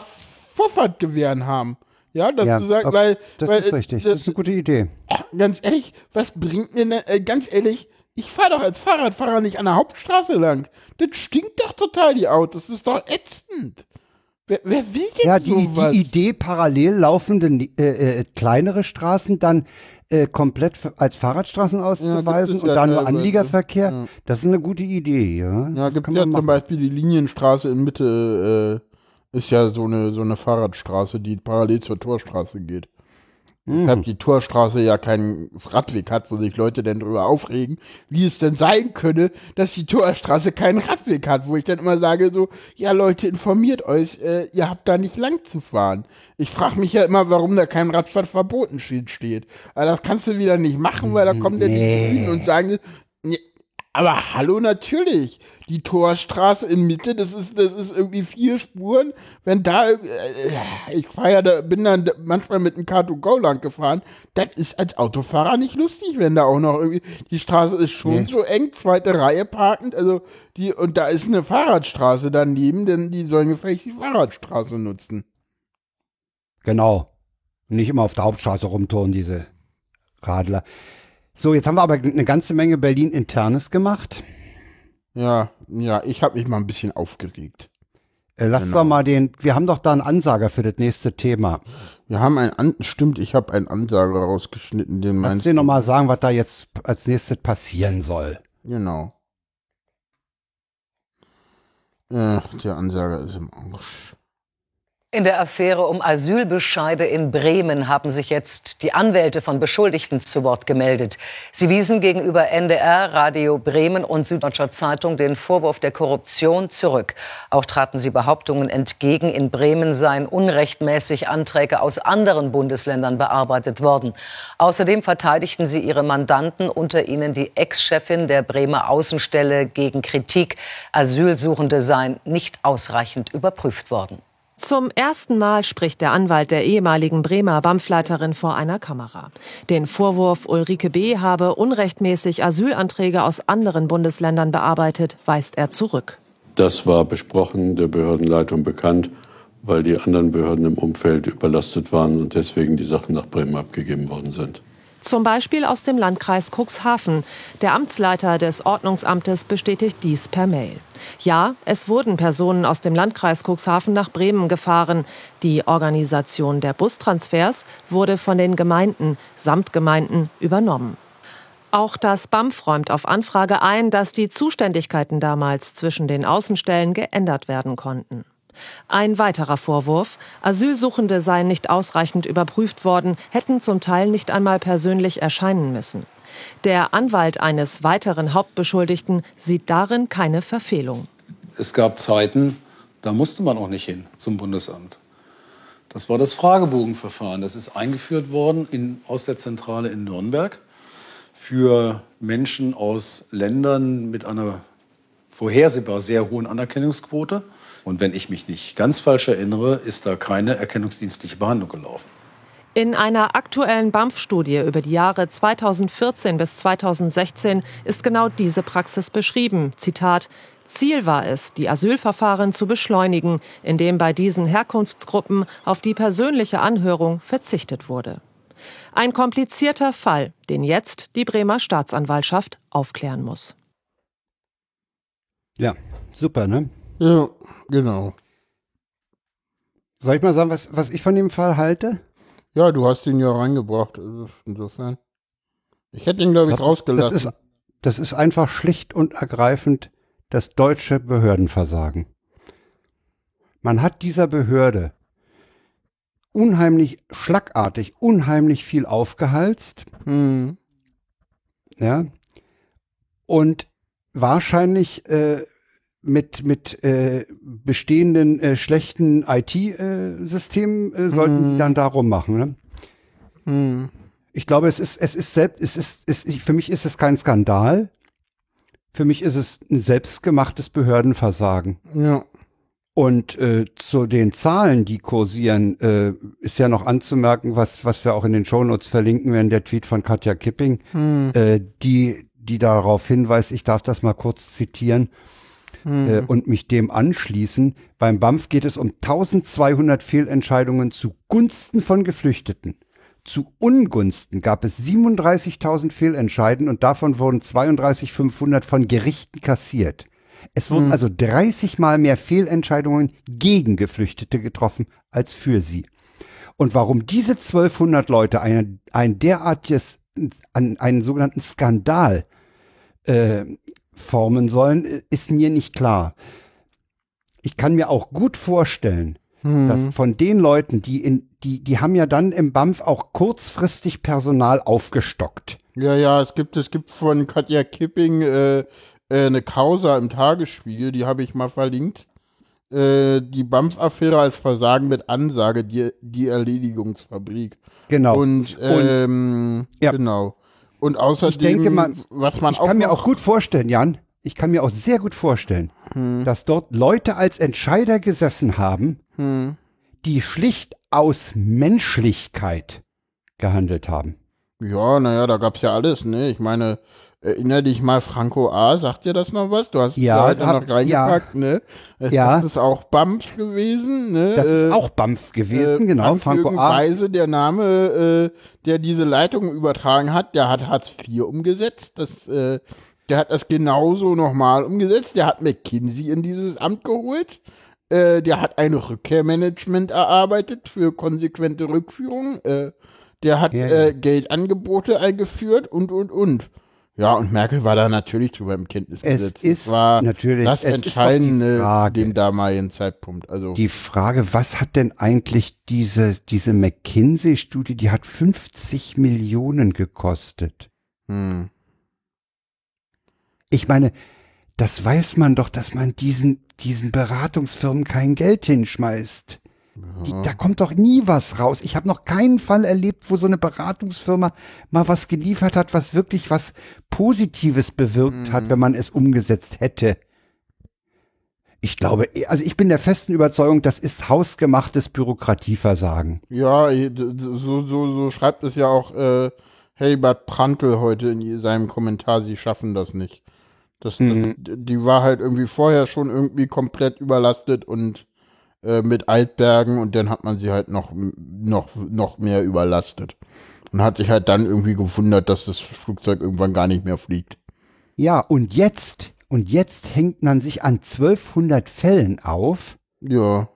Vorfahrtgewähren haben. Ja, dass
Ja,
du sagst,
ok-
weil,
das
weil
ist
äh,
richtig.
Das,
Das ist eine gute Idee.
ganz ehrlich, was bringt mir äh, ganz ehrlich, ich fahre doch als Fahrradfahrer nicht an der Hauptstraße lang. Das stinkt doch total, die Autos. Das ist doch ätzend. Wer, wer will denn
Ja, die,
sowas?
die Idee, parallel laufende äh, äh, kleinere Straßen dann äh, komplett als Fahrradstraßen auszuweisen
es
und
ja
dann nur. Anliegerverkehr,
Ja.
das ist eine gute Idee, ja.
Ja, gibt ja zum. Beispiel die Linienstraße in Mitte, äh, ist ja so eine, so eine Fahrradstraße, die parallel zur Torstraße geht.
Mhm.
Weshalb die Torstraße ja keinen Radweg hat, wo sich Leute denn drüber aufregen, wie es denn sein könne, dass die Torstraße keinen Radweg hat, wo ich dann immer sage so, ja Leute, informiert euch, äh, ihr habt da nicht lang zu fahren. Ich frage mich ja immer, warum da kein Radfahrtverbotenschild steht. Aber das kannst du wieder nicht machen, weil da kommen dann die
Nee.
Grünen und sagen, nee, aber hallo, natürlich. Die Torstraße in Mitte, das ist, das ist irgendwie vier Spuren. Wenn da, äh, ich fahr ja da, bin dann manchmal mit einem Car2Go lang gefahren. Das ist als Autofahrer nicht lustig, wenn da auch noch irgendwie, die Straße ist schon
Nee.
so eng, zweite Reihe parkend, also die, und da ist eine Fahrradstraße daneben, denn die sollen gefälligst die Fahrradstraße nutzen.
Genau. Nicht immer auf der Hauptstraße rumtouren, diese Radler. So, jetzt haben wir aber eine ganze Menge Berlin-Internes gemacht.
Ja, ja, ich habe mich mal ein bisschen aufgeregt.
Äh, lass
Genau.
doch mal den, wir haben doch da einen Ansager für das nächste Thema.
Wir haben ein, An stimmt, ich habe einen Ansager rausgeschnitten, den
Kannst
meinst
du dir nochmal sagen, was da jetzt als nächstes passieren soll?
Genau. Äh, der Ansager ist im Arsch.
In der Affäre um Asylbescheide in Bremen haben sich jetzt die Anwälte von Beschuldigten zu Wort gemeldet. Sie wiesen gegenüber NDR, Radio Bremen und Süddeutscher Zeitung den Vorwurf der Korruption zurück. Auch traten sie Behauptungen entgegen, in Bremen seien unrechtmäßig Anträge aus anderen Bundesländern bearbeitet worden. Außerdem verteidigten sie ihre Mandanten, unter ihnen die Ex-Chefin der Bremer Außenstelle gegen Kritik, Asylsuchende seien nicht ausreichend überprüft worden.
Zum ersten Mal spricht der Anwalt der ehemaligen Bremer BAMF-Leiterin vor einer Kamera. Den Vorwurf, Ulrike B. habe unrechtmäßig Asylanträge aus anderen Bundesländern bearbeitet, weist er zurück.
Das war besprochen, der Behördenleitung bekannt, weil die anderen Behörden im Umfeld überlastet waren und deswegen die Sachen nach Bremen abgegeben worden sind.
Zum Beispiel aus dem Landkreis Cuxhaven. Der Amtsleiter des Ordnungsamtes bestätigt dies per Mail. Ja, es wurden Personen aus dem Landkreis Cuxhaven nach Bremen gefahren. Die Organisation der Bustransfers wurde von den Gemeinden samt Gemeinden übernommen. Auch das BAMF räumt auf Anfrage ein, dass die Zuständigkeiten damals zwischen den Außenstellen geändert werden konnten. Ein weiterer Vorwurf, Asylsuchende seien nicht ausreichend überprüft worden, hätten zum Teil nicht einmal persönlich erscheinen müssen. Der Anwalt eines weiteren Hauptbeschuldigten sieht darin keine Verfehlung.
Es gab Zeiten, da musste man auch nicht hin zum Bundesamt. Das war das Fragebogenverfahren. Das ist eingeführt worden in, aus der Zentrale in Nürnberg für Menschen aus Ländern mit einer vorhersehbar sehr hohen Anerkennungsquote. Und wenn ich mich nicht ganz falsch erinnere, ist da keine erkennungsdienstliche Behandlung gelaufen.
In einer aktuellen BAMF-Studie über die Jahre 2014 bis 2016 ist genau diese Praxis beschrieben. Zitat Ziel war es, die Asylverfahren zu beschleunigen, indem bei diesen Herkunftsgruppen auf die persönliche Anhörung verzichtet wurde. Ein komplizierter Fall, den jetzt die Bremer Staatsanwaltschaft aufklären muss.
Ja, super, ne?
Ja, genau.
Soll ich mal sagen, was, was ich von dem Fall halte?
Ja, du hast ihn ja reingebracht, also insofern. Ich hätte ihn, glaube ich, rausgelassen.
Das ist, das ist einfach schlicht und ergreifend das deutsche Behördenversagen. Man hat dieser Behörde unheimlich schlagartig, unheimlich viel aufgehalst.
Hm.
Ja. Und wahrscheinlich äh, mit, mit äh, bestehenden äh, schlechten IT-Systemen äh, sollten
Hm.
die dann darum machen. Ne?
Hm.
Ich glaube, es ist, es ist selbst, es ist, es ist, für mich ist es kein Skandal. Für mich ist es ein selbstgemachtes Behördenversagen.
Ja.
Und äh, zu den Zahlen, die kursieren, äh, ist ja noch anzumerken, was, was wir auch in den Shownotes verlinken werden, der Tweet von Katja Kipping, äh, die, die darauf hinweist, ich darf das mal kurz zitieren
Hm.
äh, und mich dem anschließen. Beim BAMF geht es um 1200 Fehlentscheidungen zugunsten von Geflüchteten. Zu Ungunsten gab es 37.000 Fehlentscheiden und davon wurden 32.500 von Gerichten kassiert. Es wurden
Hm.
also 30 Mal mehr Fehlentscheidungen gegen Geflüchtete getroffen als für sie. Und warum diese 1200 Leute ein, ein derartiges, einen, einen sogenannten Skandal äh, formen sollen, ist mir nicht klar. Ich kann mir auch gut vorstellen,
Hm.
dass von den Leuten, die in, die, die haben ja dann im BAMF auch kurzfristig Personal aufgestockt.
Ja, ja, es gibt, es gibt von Katja Kipping äh, äh, eine Causa im Tagesspiegel, die habe ich mal verlinkt. Äh, die BAMF-Affäre als Versagen mit Ansage, die, die Erledigungsfabrik.
Genau.
Und, ähm,
ja.
genau. Und außerdem,
ich denke mal,
was man
ich
auch
kann mir auch gut vorstellen, Jan, ich kann mir auch sehr gut vorstellen,
Hm.
dass dort Leute als Entscheider gesessen haben,
Hm.
die schlicht aus Menschlichkeit gehandelt haben.
Ja, naja, da gab's ja alles, ne? Ich meine, erinner dich mal, Franco A., sagt dir das noch was? Du hast
Ja,
ja, heute
hab-
noch reingepackt, ne? Äh, [LAUGHS]
Ja.
Das ist auch BAMF gewesen, ne?
Das
Äh,
ist auch BAMF gewesen,
äh,
genau. Franco
Franco
A.
Weise, der Name, äh, der diese Leitung übertragen hat, der hat Hartz IV umgesetzt. Das, äh, der hat das genauso nochmal umgesetzt. Der hat McKinsey in dieses Amt geholt. Äh, der hat ein Rückkehrmanagement erarbeitet für konsequente Rückführung. Äh, der hat
Ja, ja.
Äh, Geldangebote eingeführt und, und, und. Ja, und Merkel war da natürlich drüber im Kenntnisgesetz.
Es ist
das war
natürlich-
das Entscheidende
Frage.
dem damaligen Zeitpunkt. Also
Die Frage, was hat denn eigentlich diese, diese McKinsey-Studie, die hat 50 Millionen gekostet.
hm.
Ich meine, das weiß man doch, dass man diesen, diesen Beratungsfirmen kein Geld hinschmeißt. Die, da kommt doch nie was raus. Ich habe noch keinen Fall erlebt, wo so eine Beratungsfirma mal was geliefert hat, was wirklich was Positives bewirkt hat, wenn man es umgesetzt hätte. Ich glaube, also ich bin der festen Überzeugung, das ist hausgemachtes Bürokratieversagen.
Ja, so, so, so schreibt es ja auch äh, Helbert Prantl heute in seinem Kommentar, sie schaffen das nicht. Das,
Mhm.
das, die war halt irgendwie vorher schon irgendwie komplett überlastet und äh, mit Altbergen und dann hat man sie halt noch, noch, noch mehr überlastet. Und hat sich halt dann irgendwie gewundert, dass das Flugzeug irgendwann gar nicht mehr fliegt.
Ja, und jetzt, und jetzt hängt man sich an 1200 Fällen auf,
Ja,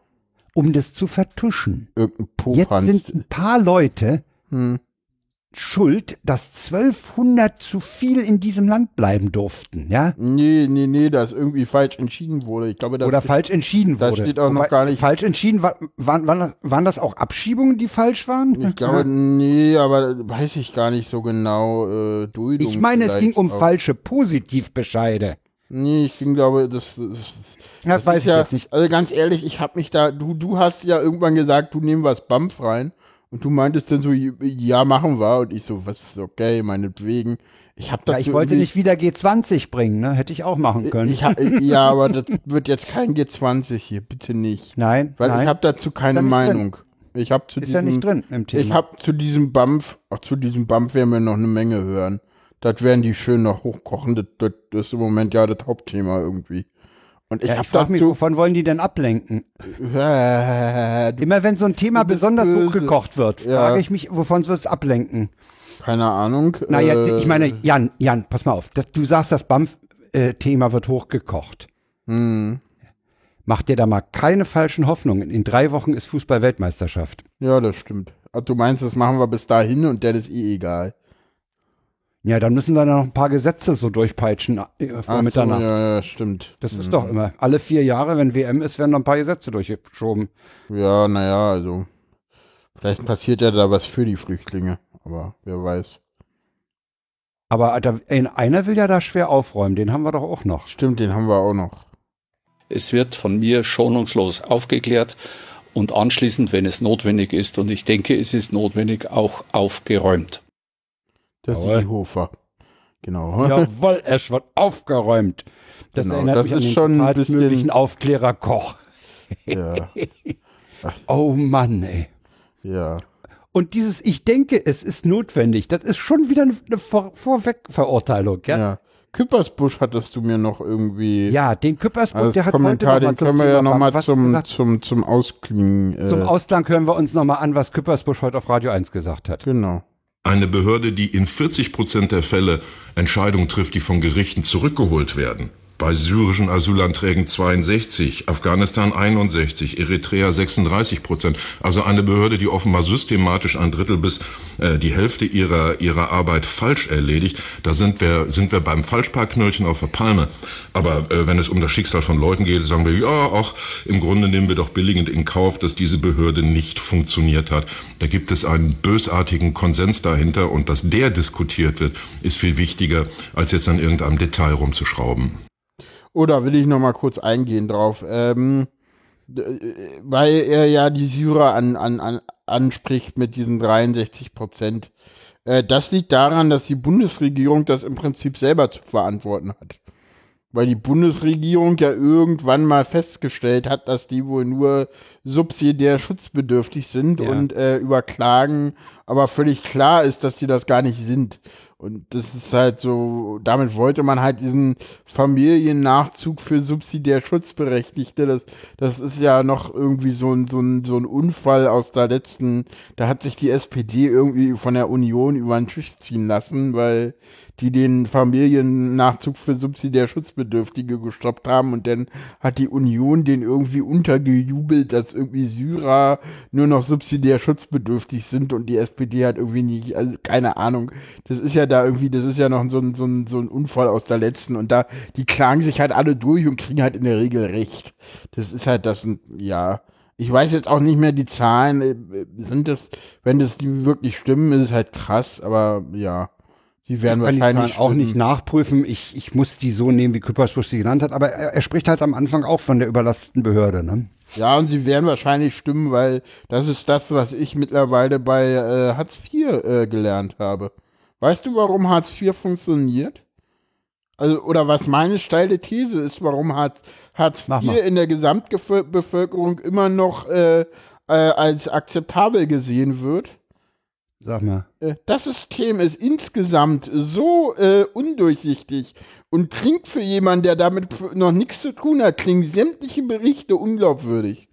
um das zu vertuschen.
irgendein
Jetzt sind ein paar Leute
Hm.
Schuld, dass 1200 zu viel in diesem Land bleiben durften, ja?
Nee, nee, nee, dass irgendwie falsch entschieden wurde. Ich glaube, das
Oder falsch entschieden
da
wurde.
steht auch noch
Wobei,
gar nicht-
Falsch entschieden, wa- waren, waren, das, waren das auch Abschiebungen, die falsch waren?
Ich glaube, [LAUGHS] nee, aber weiß ich gar nicht so genau. Äh, Duldung
Ich meine, es ging um
auch.
falsche Positivbescheide.
Nee, ich glaube, das, das,
Das weiß
ist
ich
ja,
jetzt nicht.
Also ganz ehrlich, ich habe mich da, du, du hast ja irgendwann gesagt, du nehmen was BAMF rein. Und du meintest dann so, ja, machen wir. Und ich so, was ist okay, meinetwegen. Ich habe
Ja,
dazu
ich wollte
irgendwie-
nicht wieder G20 bringen, ne? Hätte ich auch machen können.
Ich, hab- [LAUGHS] ja, aber das wird jetzt kein G20 hier, bitte nicht.
nein,
Weil
nein.
ich habe dazu keine
ja
Meinung. Ich habe zu
ist
diesem,
ja nicht drin im Thema.
Ich habe zu diesem BAMF, ach, zu diesem BAMF werden wir noch eine Menge hören. Das werden die schön noch hochkochen. Das, das ist im Moment ja das Hauptthema irgendwie. Und ich
ja, ich frage mich, wovon wollen die denn ablenken?
äh, [LAUGHS]
Immer wenn so ein Thema besonders
böse.
hochgekocht wird,
Ja.
frage ich mich, wovon soll es ablenken?
keine Ahnung.
Na, jetzt,
äh,
ich meine, Jan, Jan, pass mal auf. Das, du sagst, das BAMF-Thema wird hochgekocht.
hm,
Mach dir da mal keine falschen Hoffnungen. In drei Wochen ist Fußball-Weltmeisterschaft.
ja, das stimmt. Also, du meinst, das machen wir bis dahin und der ist eh egal.
Ja, dann müssen wir da noch ein paar Gesetze so durchpeitschen äh, vor
Ach so,
Mitternacht.
ja, ja, stimmt.
Das ist doch immer. Alle vier Jahre, wenn WM ist, werden noch ein paar Gesetze durchgeschoben.
Ja, naja, also. Vielleicht passiert ja da was für die Flüchtlinge, aber wer weiß.
Aber ein- einer will ja da schwer aufräumen, den haben wir doch auch noch.
Stimmt, den haben wir auch noch.
Es wird von mir schonungslos aufgeklärt und anschließend, wenn es notwendig ist, und ich denke, es ist notwendig, auch aufgeräumt.
Der
Jawohl.
Seehofer. Genau. [LAUGHS]
Jawohl, es wird aufgeräumt. Das
Genau,
erinnert
das
mich an
ist
den
schon ein bisschen-
Aufklärer Koch. [LAUGHS]
ja, [LAUGHS]
Oh Mann, ey.
ja.
Und dieses Ich denke, es ist notwendig, das ist schon wieder eine, Vor Vorwegverurteilung, ja?
Ja. Küppersbusch hattest du mir noch irgendwie
Ja, den Küppersburg,
als
der hat
Kommentar, den können wir ja nochmal zum, zum, zum Ausklingen. Äh,
Zum Ausklang hören wir uns nochmal an, was Küppersbusch heute auf Radio 1 gesagt hat.
genau.
Eine Behörde, die in 40 Prozent der Fälle Entscheidungen trifft, die von Gerichten zurückgeholt werden. Bei syrischen Asylanträgen 62, Afghanistan 61, Eritrea 36 Prozent. Also eine Behörde, die offenbar systematisch ein Drittel bis äh, die Hälfte ihrer, ihrer Arbeit falsch erledigt. Da sind wir, sind wir beim Falschparkknöllchen auf der Palme. Aber äh, wenn es um das Schicksal von Leuten geht, sagen wir, ja, auch im Grunde nehmen wir doch billigend in Kauf, dass diese Behörde nicht funktioniert hat. Da gibt es einen bösartigen Konsens dahinter und dass der diskutiert wird, ist viel wichtiger, als jetzt an irgendeinem Detail rumzuschrauben.
Oder will ich noch mal kurz eingehen drauf? Ähm, äh, weil er ja die Syrer an, an, an, anspricht mit diesen 63 Prozent. Äh, das liegt daran, dass die Bundesregierung das im Prinzip selber zu verantworten hat. Weil die Bundesregierung ja irgendwann mal festgestellt hat, dass die wohl nur subsidiär schutzbedürftig sind
Ja.
und äh, überklagen, aber völlig klar ist, dass die das gar nicht sind. Und das ist halt so, damit wollte man halt diesen Familiennachzug für subsidiär Schutzberechtigte, das, das ist ja noch irgendwie so ein, so, ein, so ein Unfall aus der letzten, da hat sich die SPD irgendwie von der Union über den Tisch ziehen lassen, weil die den Familiennachzug für subsidiär Schutzbedürftige gestoppt haben und dann hat die Union den irgendwie untergejubelt, dass irgendwie Syrer nur noch subsidiär schutzbedürftig sind und die SPD hat irgendwie nicht, also keine Ahnung. Das ist ja da irgendwie, das ist ja noch so ein, so ein, so ein Unfall aus der letzten und da, die klagen sich halt alle durch und kriegen halt in der Regel recht. Das ist halt das, ja. Ich weiß jetzt auch nicht mehr die Zahlen, äh, sind das, wenn das die wirklich stimmen, ist es halt krass, aber ja. Die werden
Ich
wahrscheinlich
auch nicht nachprüfen. Ich, ich muss die so nehmen, wie Küppersbusch sie genannt hat. Aber er, er spricht halt am Anfang auch von der überlasteten Behörde. Ne?
Ja, und sie werden wahrscheinlich stimmen, weil das ist das, was ich mittlerweile bei äh, Hartz IV äh, gelernt habe. Weißt du, warum Hartz IV funktioniert? Also, oder was meine steile These ist, warum Hartz, Hartz IV in der Gesamtbevölkerung immer noch äh, äh, als akzeptabel gesehen wird?
Sag mal.
Äh, Das System ist insgesamt so äh, undurchsichtig und klingt für jemanden, der damit noch nichts zu tun hat, klingen sämtliche Berichte unglaubwürdig.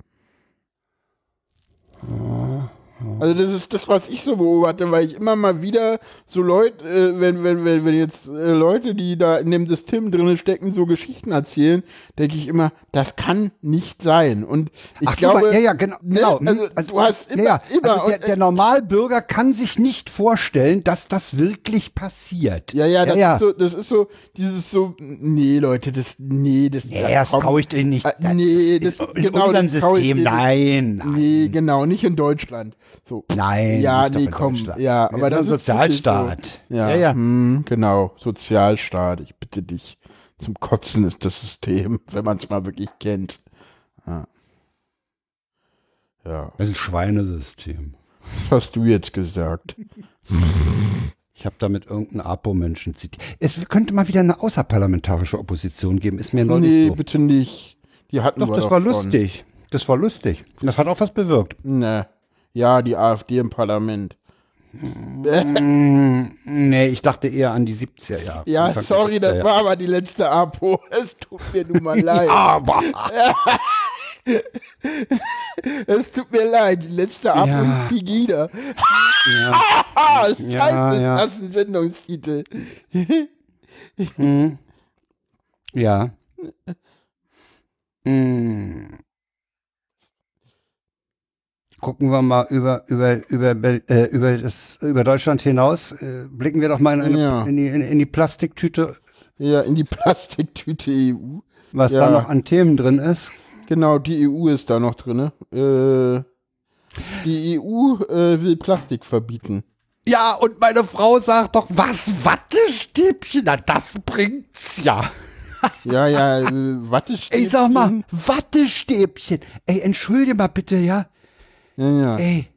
Also das ist das, was ich so beobachte, weil ich immer mal wieder so Leute, äh, wenn, wenn, wenn, wenn jetzt äh, Leute, die da in dem System drin stecken, so Geschichten erzählen, denke ich immer, das kann nicht sein. Und ich
Ach,
glaube,
super, ja, ja, genau.
ne,
genau.
also, du hast immer,
ja, ja.
immer
Also der, der Normalbürger kann sich nicht vorstellen, dass das wirklich passiert.
Ja, ja, das,
ja.
Ist so, das ist so, dieses so, nee, Leute, das, nee, das,
Nee, das traue ich dir nicht.
Äh, nee, das,
in
genau,
unserem
das
System, nein, nein.
Nee, genau, nicht in Deutschland. So.
Nein,
Ja, nee, komm, ja, aber das
ein
ist
Sozialstaat.
So. Ja,
Ja, ja.
Hm, genau, Sozialstaat, ich bitte dich. Zum Kotzen ist das System, [LAUGHS] wenn man es mal wirklich kennt. Ja. Ja,
Das ist ein Schweinesystem.
was hast du jetzt gesagt? [LAUGHS]
Ich habe damit irgendeinen Apo-Menschen zitiert. Es könnte mal wieder eine außerparlamentarische Opposition geben, ist mir neulich
nee,
so.
bitte nicht. Die hatten
Doch,
wir
das
doch
war
schon.
lustig. Das war lustig. Das hat auch was bewirkt.
Ne. Ja, die AfD im Parlament.
Mm, nee, ich dachte eher an die 70er Jahre.
Ja, sorry,
70er
das war aber die letzte Apo. Es tut mir nun mal [LAUGHS] leid.
Aber. [LAUGHS]
Es tut mir leid, die letzte Apo
Ja.
ist Pegida.
Ja. [LAUGHS]
Scheiße,
Ja,
ist
ja.
das ein Sendungstitel.
Ja. Mm. Gucken wir mal über, über, über, äh, über, das, über Deutschland hinaus. Äh, blicken wir doch mal in, eine,
Ja.
in, die, in, in die Plastiktüte,
Ja, in die [LAUGHS] Plastiktüte EU.
was
Ja.
da noch an Themen drin ist.
Genau, die EU ist da noch drin. Äh, die EU äh, will Plastik verbieten.
Ja, und meine Frau sagt doch, was, Wattestäbchen? Na, das bringt's ja. [LAUGHS]
Ja, ja, äh, Wattestäbchen.
Ey, sag mal, Wattestäbchen. Ey, entschuldige mal bitte, ja?
Ja, ja.
Ey.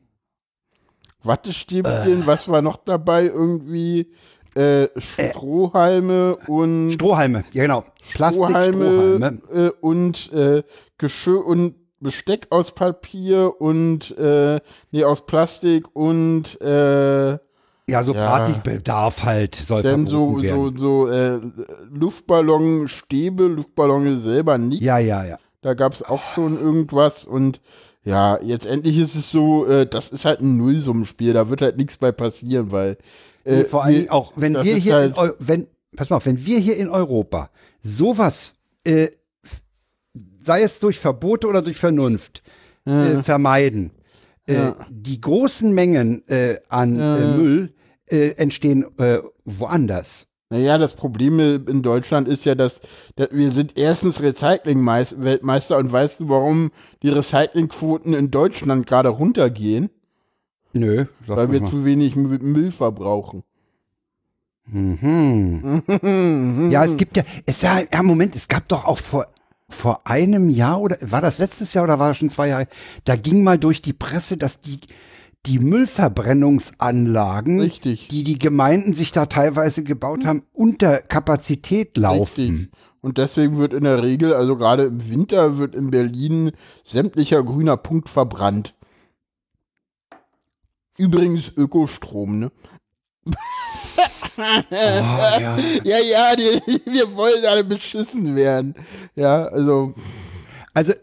Wattestäbchen, was war noch dabei? Irgendwie äh, Strohhalme und
Strohhalme, ja genau.
Strohhalme
Plastikstrohhalme.
äh, und äh, Geschirr und Besteck aus Papier und äh, nee, aus Plastik und äh,
Ja, so
Ja.
Partybedarf halt soll
dann so,
verboten
so,
werden.
so äh, Luftballonstäbe, Luftballone selber nicht.
Ja, ja, ja.
Da gab es auch schon irgendwas und ja, jetzt endlich ist es so, äh, das ist halt ein Nullsummenspiel, da wird halt nichts bei passieren, weil äh,
vor allem
wir-
auch, wenn wir hier
halt-
in wenn, pass mal auf, wenn wir hier in Europa sowas, äh, sei es durch Verbote oder durch Vernunft, äh, vermeiden, äh,
Ja.
die großen Mengen äh, an äh, Müll entstehen woanders.
Naja, das Problem in Deutschland ist ja, dass, dass wir sind erstens Recycling-Weltmeister und weißt du, warum die Recyclingquoten in Deutschland gerade runtergehen?
Nö,
Weil
mal.
wir zu wenig Mü- Müll verbrauchen.
Mhm. [LAUGHS] Ja, es gibt ja, es ja, ja, Moment, es gab doch auch vor, vor einem Jahr oder war das letztes Jahr oder war das schon zwei Jahre? Da ging mal durch die Presse, dass die, die Müllverbrennungsanlagen,
Richtig.
die die Gemeinden sich da teilweise gebaut haben, unter Kapazität laufen.
Richtig. Und deswegen wird in der Regel, also gerade im Winter, wird in Berlin sämtlicher grüner Punkt verbrannt. Übrigens Ökostrom, ne?
ja. [LAUGHS]
Ja, ja, die, wir wollen alle beschissen werden. Ja, also,
Also,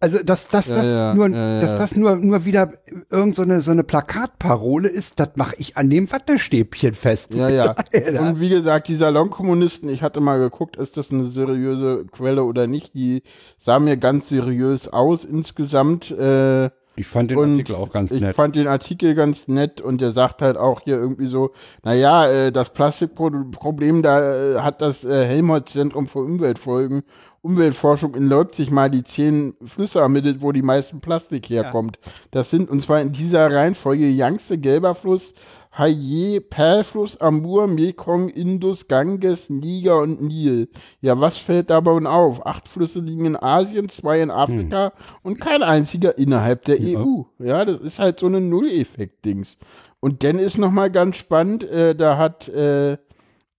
also dass, dass,
Ja,
das,
ja,
nur,
ja,
dass das nur, nur wieder irgend so eine, so eine Plakatparole ist, das mache ich an dem Wattestäbchen fest.
ja, ja. [LAUGHS] Und wie gesagt, die Salonkommunisten, ich hatte mal geguckt, ist das eine seriöse Quelle oder nicht. Die sah mir ganz seriös aus insgesamt. Äh,
Ich fand den
Und
Artikel auch ganz
ich
nett.
fand den Artikel ganz nett und der sagt halt auch hier irgendwie so, naja, äh, das Plastikproblem, da äh, hat das äh, Helmholtz-Zentrum für Umweltfolgen, Umweltforschung in Leipzig mal die zehn Flüsse ermittelt, wo die meisten Plastik herkommt. Das sind, und zwar in dieser Reihenfolge, Yangtze, Gelber Fluss, Haye, Perlfluss, Amur, Mekong, Indus, Ganges, Niger und Nil. Ja, was fällt dabei auf? Acht Flüsse liegen in Asien, zwei in Afrika und kein einziger innerhalb der EU. Ja, das ist halt so ein Null-Effekt-Dings. Und dann ist noch mal ganz spannend, äh, da hat äh,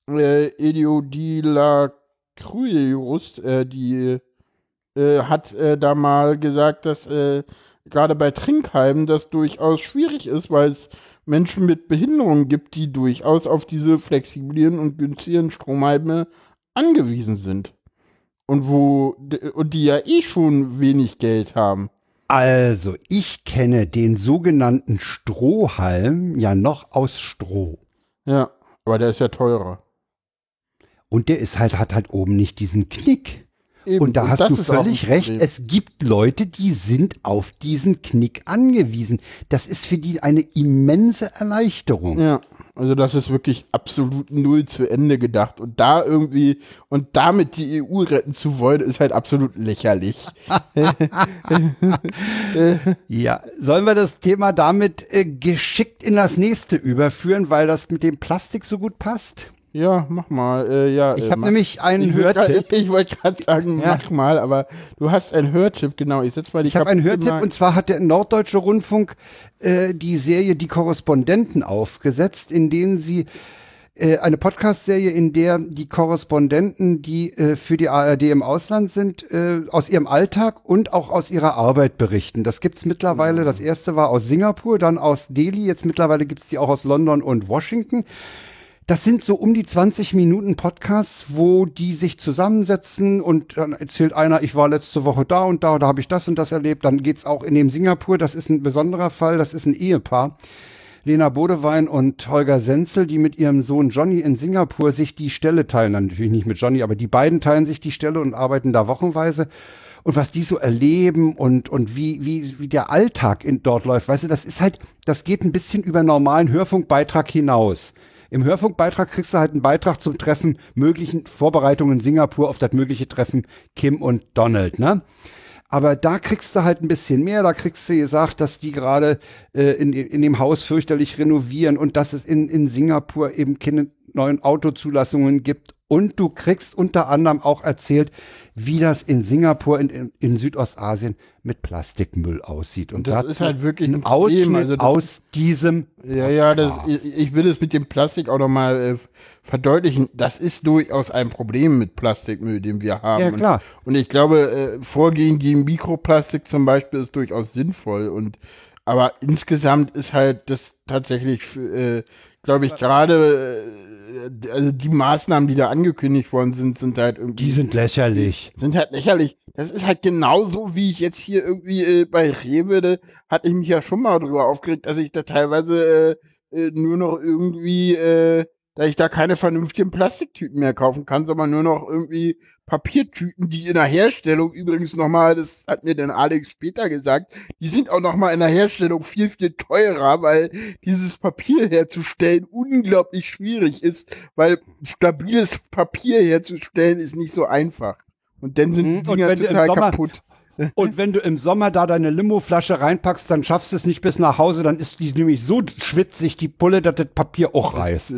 äh, Elio Di La Cruz, äh, die äh, hat äh, da mal gesagt, dass äh, gerade bei Trinkheimen das durchaus schwierig ist, weil es Menschen mit Behinderungen gibt, die durchaus auf diese flexiblen und günstigen Stromheime angewiesen sind. Und wo und die ja eh schon wenig Geld haben.
Also, ich kenne den sogenannten Strohhalm ja noch aus Stroh.
Ja, aber der ist ja teurer.
Und der ist halt, hat halt oben nicht diesen Knick.
Eben,
und da hast
das
du völlig recht.
Problem.
Es gibt Leute, die sind auf diesen Knick angewiesen. Das ist für die eine immense Erleichterung.
Ja, also das ist wirklich absolut null zu Ende gedacht. Und da irgendwie, und damit die EU retten zu wollen, ist halt absolut lächerlich. [LAUGHS]
Ja, sollen wir das Thema damit äh, geschickt in das nächste überführen, weil das mit dem Plastik so gut passt?
Ja, mach mal. Äh, ja,
Ich
äh,
habe nämlich einen
ich wollt grad-
Hörtipp.
Ich, wollte gerade sagen,
Ja.
mach mal, aber du hast einen Hörtipp, genau. Ich setz mal die
Ich habe einen Hörtipp und zwar hat der Norddeutsche Rundfunk äh, die Serie Die Korrespondenten aufgesetzt, in denen sie äh, eine Podcast-Serie, in der die Korrespondenten, die äh, für die ARD im Ausland sind, äh, aus ihrem Alltag und auch aus ihrer Arbeit berichten. Das gibt's mittlerweile. Das erste war aus Singapur, dann aus Delhi. Jetzt mittlerweile gibt's die auch aus London und Washington. Das sind so um die 20 Minuten Podcasts, wo die sich zusammensetzen und dann erzählt einer, ich war letzte Woche da und da, da habe ich das und das erlebt. Dann geht's auch in dem Singapur, das ist ein besonderer Fall, das ist ein Ehepaar. Lena Bodewein und Holger Senzel, die mit ihrem Sohn Johnny in Singapur sich die Stelle teilen. Natürlich nicht mit Johnny, aber die beiden teilen sich die Stelle und arbeiten da wochenweise. Und was die so erleben und, und wie, wie, wie der Alltag in, dort läuft, weißt du, das ist halt, das geht ein bisschen über normalen Hörfunkbeitrag hinaus. Im Hörfunkbeitrag kriegst du halt einen Beitrag zum Treffen, möglichen Vorbereitungen in Singapur auf das mögliche Treffen Kim und Donald, ne? Aber da kriegst du halt ein bisschen mehr. Da kriegst du gesagt, dass die gerade äh, in, in dem Haus fürchterlich renovieren und dass es in, in Singapur eben keine neuen Autozulassungen gibt. Und du kriegst unter anderem auch erzählt, wie das in Singapur, in, in, in Südostasien mit Plastikmüll aussieht. Und
Das
dazu
ist halt wirklich ein Problem. Also das
aus diesem
Ja, ja, das, ich, ich will es mit dem Plastik auch nochmal äh, verdeutlichen. Das ist durchaus ein Problem mit Plastikmüll, den wir haben.
Ja, klar.
Und, und ich glaube, äh, Vorgehen gegen Mikroplastik zum Beispiel ist durchaus sinnvoll. Und aber insgesamt ist halt das tatsächlich, äh, glaube ich, gerade äh, also die Maßnahmen, die da angekündigt worden sind, sind halt irgendwie
Die sind lächerlich.
sind halt lächerlich. Das ist halt genauso, wie ich jetzt hier irgendwie äh, bei Rewe, da hatte ich mich ja schon mal drüber aufgeregt, dass ich da teilweise äh, äh, nur noch irgendwie, äh, da ich da keine vernünftigen Plastiktüten mehr kaufen kann, sondern nur noch irgendwie Papiertüten, die in der Herstellung übrigens nochmal, das hat mir dann Alex später gesagt, die sind auch nochmal in der Herstellung viel, viel teurer, weil dieses Papier herzustellen unglaublich schwierig ist, weil stabiles Papier herzustellen ist nicht so einfach. Und dann sind
Mhm,
die Dinger total
Sommer-
kaputt.
Und wenn du im Sommer da deine Limoflasche reinpackst, dann schaffst du es nicht bis nach Hause, dann ist die nämlich so schwitzig, die Pulle, dass das Papier auch reißt.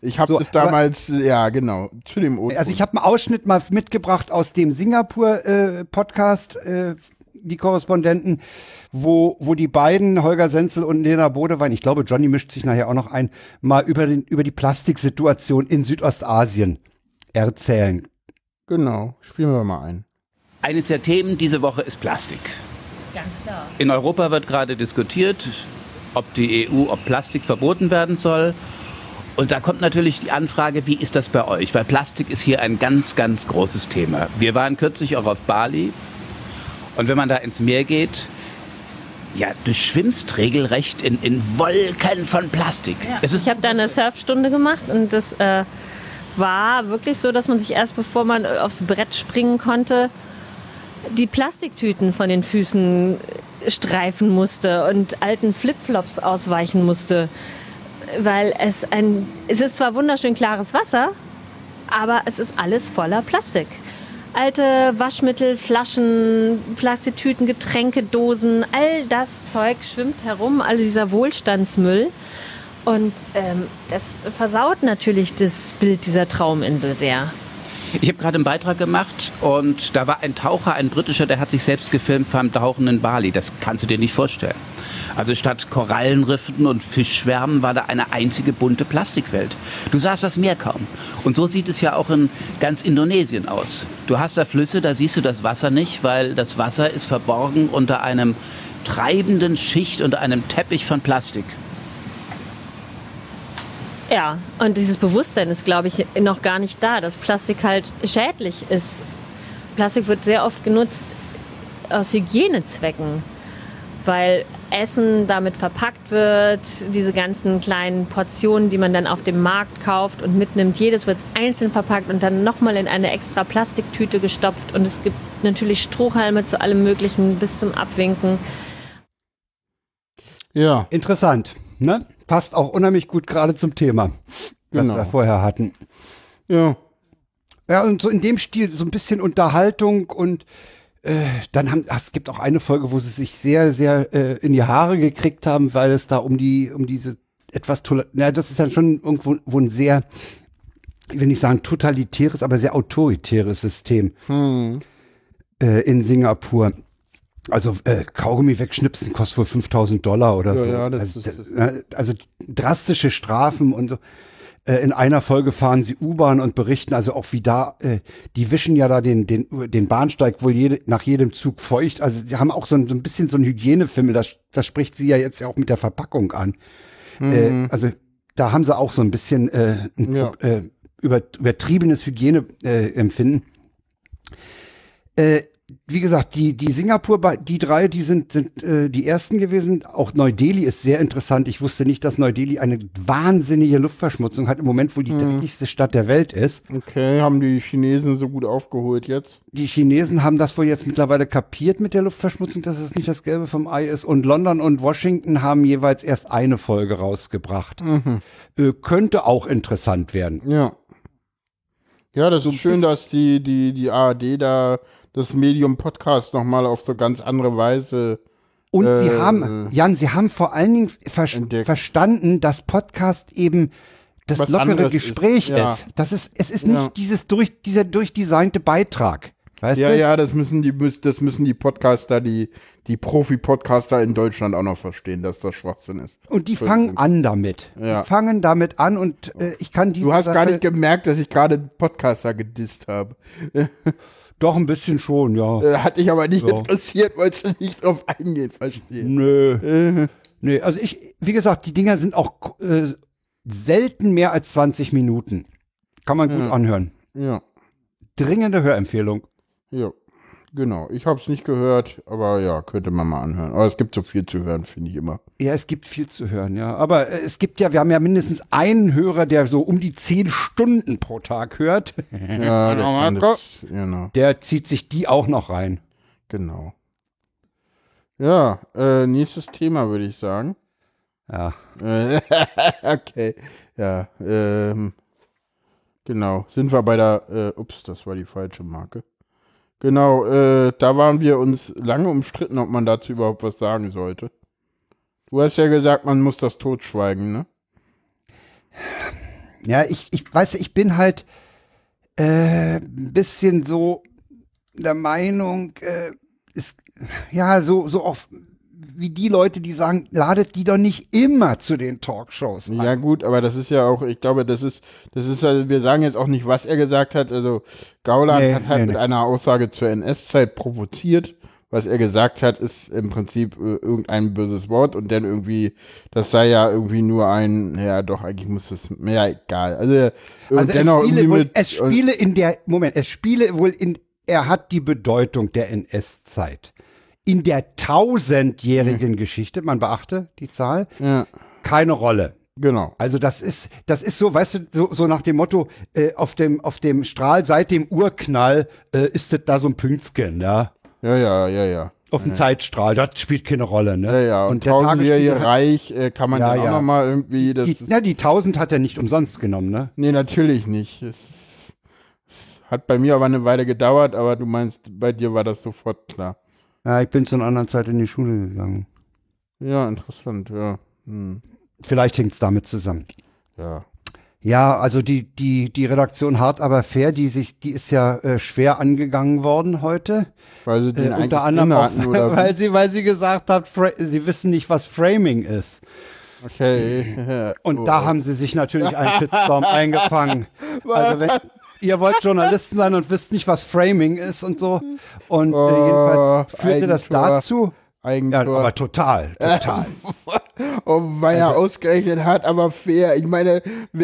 ich habe
So,
das damals, ja genau, zu dem O-Ton.
Also ich habe einen Ausschnitt mal mitgebracht aus dem Singapur-Podcast, äh, die Korrespondenten, wo, wo die beiden, Holger Senzel und Lena Bodewein, ich glaube, Johnny mischt sich nachher auch noch ein, mal über, den, über die Plastiksituation in Südostasien erzählen.
Genau, spielen wir mal ein.
Eines der Themen diese Woche ist Plastik.
Ganz klar.
In Europa wird gerade diskutiert, ob die EU, ob Plastik verboten werden soll. Und da kommt natürlich die Anfrage, wie ist das bei euch? Weil Plastik ist hier ein ganz, ganz großes Thema. Wir waren kürzlich auch auf Bali. Und wenn man da ins Meer geht, ja, du schwimmst regelrecht in, in Wolken von Plastik. Es ist
Ich habe da eine Surfstunde gemacht und das äh, war wirklich so, dass man sich erst bevor man aufs Brett springen konnte, die Plastiktüten von den Füßen streifen musste und alten Flipflops ausweichen musste, weil es ein, es ist zwar wunderschön klares Wasser, aber es ist alles voller Plastik. Alte Waschmittel, Flaschen, Plastiktüten, Getränkedosen, all das Zeug schwimmt herum, all dieser Wohlstandsmüll. Und ähm, das versaut natürlich das Bild dieser Trauminsel sehr.
Ich habe gerade einen Beitrag gemacht und da war ein Taucher, ein britischer, der hat sich selbst gefilmt beim Tauchen in Bali. Das kannst du dir nicht vorstellen. Also statt Korallenriffen und Fischschwärmen war da eine einzige bunte Plastikwelt. Du sahst das Meer kaum. Und so sieht es ja auch in ganz Indonesien aus. Du hast da Flüsse, da siehst du das Wasser nicht, weil das Wasser ist verborgen unter einem treibenden Schicht, unter einem Teppich von Plastik.
Ja, und dieses Bewusstsein ist, glaube ich, noch gar nicht da, dass Plastik halt schädlich ist. Plastik wird sehr oft genutzt aus Hygienezwecken, weil Essen damit verpackt wird, diese ganzen kleinen Portionen, die man dann auf dem Markt kauft und mitnimmt, jedes wird einzeln verpackt und dann nochmal in eine extra Plastiktüte gestopft und es gibt natürlich Strohhalme zu allem Möglichen bis zum Abwinken.
Ja. Interessant, ne? Passt auch unheimlich gut gerade zum Thema,
Genau.
was wir vorher hatten.
Ja.
Ja, und so in dem Stil, so ein bisschen Unterhaltung und äh, dann haben, ach, es gibt auch eine Folge, wo sie sich sehr, sehr äh, in die Haare gekriegt haben, weil es da um die, um diese etwas, na, das ist dann schon irgendwo wo ein sehr, ich will nicht sagen totalitäres, aber sehr autoritäres System
Hm.
äh, in Singapur. Also äh, Kaugummi wegschnipsen kostet wohl 5000 Dollar oder
Ja,
so.
ja, das
also,
ist- das-
äh, also drastische Strafen und so. Äh, in einer Folge fahren sie U-Bahn und berichten also auch wie da, äh, die wischen ja da den, den, den Bahnsteig wohl jede, nach jedem Zug feucht. Also sie haben auch so ein, so ein bisschen so ein Hygienefimmel, das, das spricht sie ja jetzt ja auch mit der Verpackung an. Äh, also da haben sie auch so ein bisschen äh, ein,
Ja.
über, übertriebenes Hygieneempfinden. Äh, Empfinden. Äh, wie gesagt, die, die Singapur, die drei, die sind, sind äh, die ersten gewesen. Auch Neu-Delhi ist sehr interessant. Ich wusste nicht, dass Neu-Delhi eine wahnsinnige Luftverschmutzung hat, im Moment, wo die dreckigste Stadt der Welt ist.
Okay, haben die Chinesen so gut aufgeholt jetzt?
Die Chinesen haben das wohl jetzt mittlerweile kapiert mit der Luftverschmutzung, dass es nicht das Gelbe vom Ei ist. Und London und Washington haben jeweils erst eine Folge rausgebracht. Äh, könnte auch interessant werden.
Ja. Ja, das ist schön, dass die, die, die ARD da das Medium Podcast nochmal auf so ganz andere Weise.
Und sie
Äh,
haben, Jan, sie haben vor allen Dingen ver
Entdeckt.
verstanden, dass Podcast eben das
Was
lockere Gespräch
ist, ja.
ist. Das ist, es ist
Ja.
nicht dieses durch, dieser durchdesignte Beitrag. Weißt
Ja,
du?
ja, das müssen die, das müssen die Podcaster, die, die Profi-Podcaster in Deutschland auch noch verstehen, dass das Schwachsinn ist.
Und die fangen an damit.
Ja.
Die fangen damit an und äh, ich kann diese
Du hast
Sache
gar nicht gemerkt, dass ich gerade Podcaster gedisst habe. [LAUGHS]
doch ein bisschen schon, ja.
Äh, Hat dich aber nicht
Ja.
interessiert, wolltest du nicht drauf eingehen, verstehe.
Nö.
Äh,
Nö, also ich, wie gesagt, die Dinger sind auch äh, selten mehr als 20 Minuten. Kann man gut
Ja.
anhören.
ja,
Dringende Hörempfehlung.
ja, genau. Ich habe es nicht gehört, aber ja, könnte man mal anhören. Aber es gibt so viel zu hören, finde ich immer.
Ja, es gibt viel zu hören, ja. Aber äh, es gibt ja, wir haben ja mindestens einen Hörer, der so um die 10 Stunden pro Tag hört. [LAUGHS]
Ja, der das, genau,
Der zieht sich die auch noch rein.
genau. Ja, äh, nächstes Thema würde ich sagen.
Ja.
Äh, [LAUGHS] okay, ja, ähm, genau. Sind wir bei der, äh, ups, das war die falsche Marke. Genau, äh, da waren wir uns lange umstritten, ob man dazu überhaupt was sagen sollte. Du hast ja gesagt, man muss das totschweigen, ne?
Ja, ich, ich weiß, ich bin halt äh, ein bisschen so der Meinung, äh, ist, ja, so, so auch wie die Leute, die sagen, ladet die doch nicht immer zu den Talkshows ein.
Ja, gut, aber das ist ja auch, ich glaube, das ist, das ist also, wir sagen jetzt auch nicht, was er gesagt hat. Also, Gauland
Nee,
hat halt
nee,
mit
nee.
einer Aussage zur NS-Zeit provoziert. Was er gesagt hat, ist im Prinzip äh, irgendein böses Wort und dann irgendwie, das sei ja irgendwie nur ein, ja, doch, eigentlich muss es, ja, egal. Also, äh,
Also
dennoch
es spiele,
irgendwie
wohl,
mit,
es spiele in der, Moment, es spiele wohl in, er hat die Bedeutung der NS-Zeit. In der tausendjährigen Geschichte, man beachte die Zahl,
ja,
keine Rolle.
genau.
Also das ist, das ist so, weißt du, so, so nach dem Motto, äh, auf dem, auf dem Strahl seit dem Urknall äh, ist das da so ein Pünktchen, ja.
Ja, ja, ja, ja.
Auf dem Zeitstrahl, das spielt keine Rolle, ne?
Ja, ja. Und,
der
tausendjährige Reich äh, kann man
Ja,
auch
ja.
noch mal irgendwie. Das
Die, ja, die 1000 hat er nicht umsonst genommen, ne?
nee, natürlich nicht. Es, es hat bei mir aber eine Weile gedauert, aber du meinst, bei dir war das sofort klar.
Ja, ich bin zu einer anderen Zeit in die Schule gegangen.
Ja, interessant, ja. Hm.
Vielleicht hängt es damit zusammen.
Ja.
Ja, also die, die, die Redaktion Hart aber fair, die sich, die ist ja äh, schwer angegangen worden heute.
Weil sie den
Äh, unter anderem auch, [LAUGHS] weil sie, weil sie gesagt hat, sie wissen nicht, was Framing ist.
Okay. [LAUGHS]
Und
Oh.
da haben sie sich natürlich einen Shitstorm eingefangen. [LAUGHS] Also wenn, ihr wollt Journalisten sein und wisst nicht, was Framing ist und so. Und äh,
Oh,
jedenfalls führte das
Eigentor.
dazu. Ja,
Eigentor.
aber total, total. [LAUGHS]
Oh, weil
Also
er ausgerechnet hat, aber fair. Ich meine,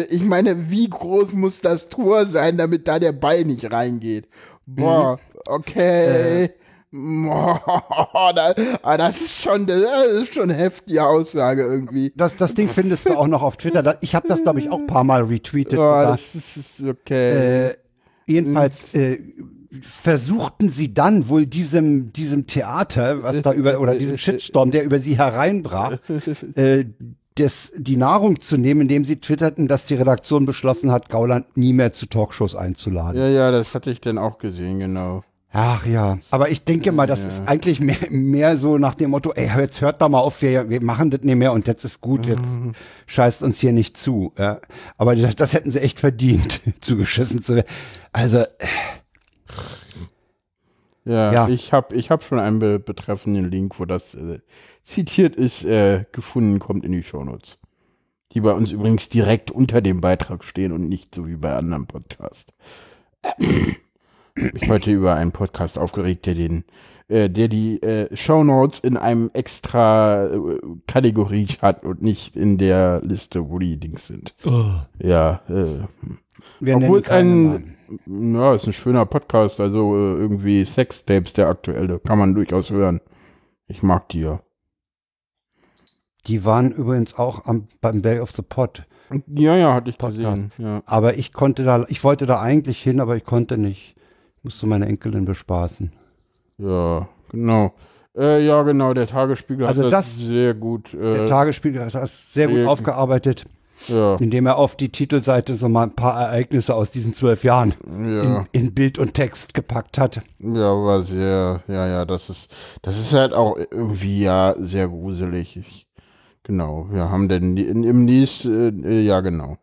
ich meine, wie groß muss das Tor sein, damit da der Ball nicht reingeht? Boah,
Mhm.
okay.
Äh. [LAUGHS]
Ah, das ist schon, das ist schon eine heftige Aussage irgendwie.
Das, das Ding findest du auch noch auf Twitter. Ich habe das, glaube ich, auch ein paar Mal retweetet.
Oh, das ist, ist okay.
Äh, jedenfalls äh, versuchten sie dann wohl diesem, diesem Theater, was da über, oder diesem [LAUGHS] Shitstorm, der über sie hereinbrach, äh, das, die Nahrung zu nehmen, indem sie twitterten, dass die Redaktion beschlossen hat, Gauland nie mehr zu Talkshows einzuladen.
ja, ja, das hatte ich dann auch gesehen, genau.
Ach ja, aber ich denke mal, das ist eigentlich mehr, mehr so nach dem Motto, ey, jetzt hört doch mal auf, wir, wir machen das nicht mehr und jetzt ist gut, jetzt scheißt uns hier nicht zu. Ja. Aber das, das hätten sie echt verdient, [LAUGHS] zugeschissen zu werden. Also, äh,
Ja,
Ja.
ich habe ich hab schon einen be betreffenden Link, wo das äh, zitiert ist, äh, gefunden, kommt in die Shownotes. Die bei uns übrigens direkt unter dem Beitrag stehen und nicht so wie bei anderen Podcasts. Mich heute über einen Podcast aufgeregt, der den, äh, der die äh, Shownotes in einem extra äh, Kategorie hat und nicht in der Liste, wo die Dings sind. Ja, äh,
wir
obwohl es ein, ja, ist ein schöner Podcast, also äh, irgendwie Sextapes, der aktuelle, kann man durchaus hören. Ich mag die ja.
Die waren übrigens auch am, beim Bay of the Pot.
Ja, ja, hatte ich
Podcast.
gesehen. Ja.
Aber ich konnte da, ich wollte da eigentlich hin, aber ich konnte nicht. Ich musste meine Enkelin bespaßen.
Ja, genau. Äh, ja, genau, der Tagesspiegel
Also
hat
das-
das sehr gut. Äh,
Der Tagesspiegel hat das sehr gut aufgearbeitet,
ja,
indem er auf die Titelseite so mal ein paar Ereignisse aus diesen zwölf Jahren
ja,
in, in Bild und Text gepackt hat.
ja, war sehr, ja, ja, das ist, das ist halt auch irgendwie ja sehr gruselig. Ich, genau, wir haben denn im nächsten, äh, ja, genau.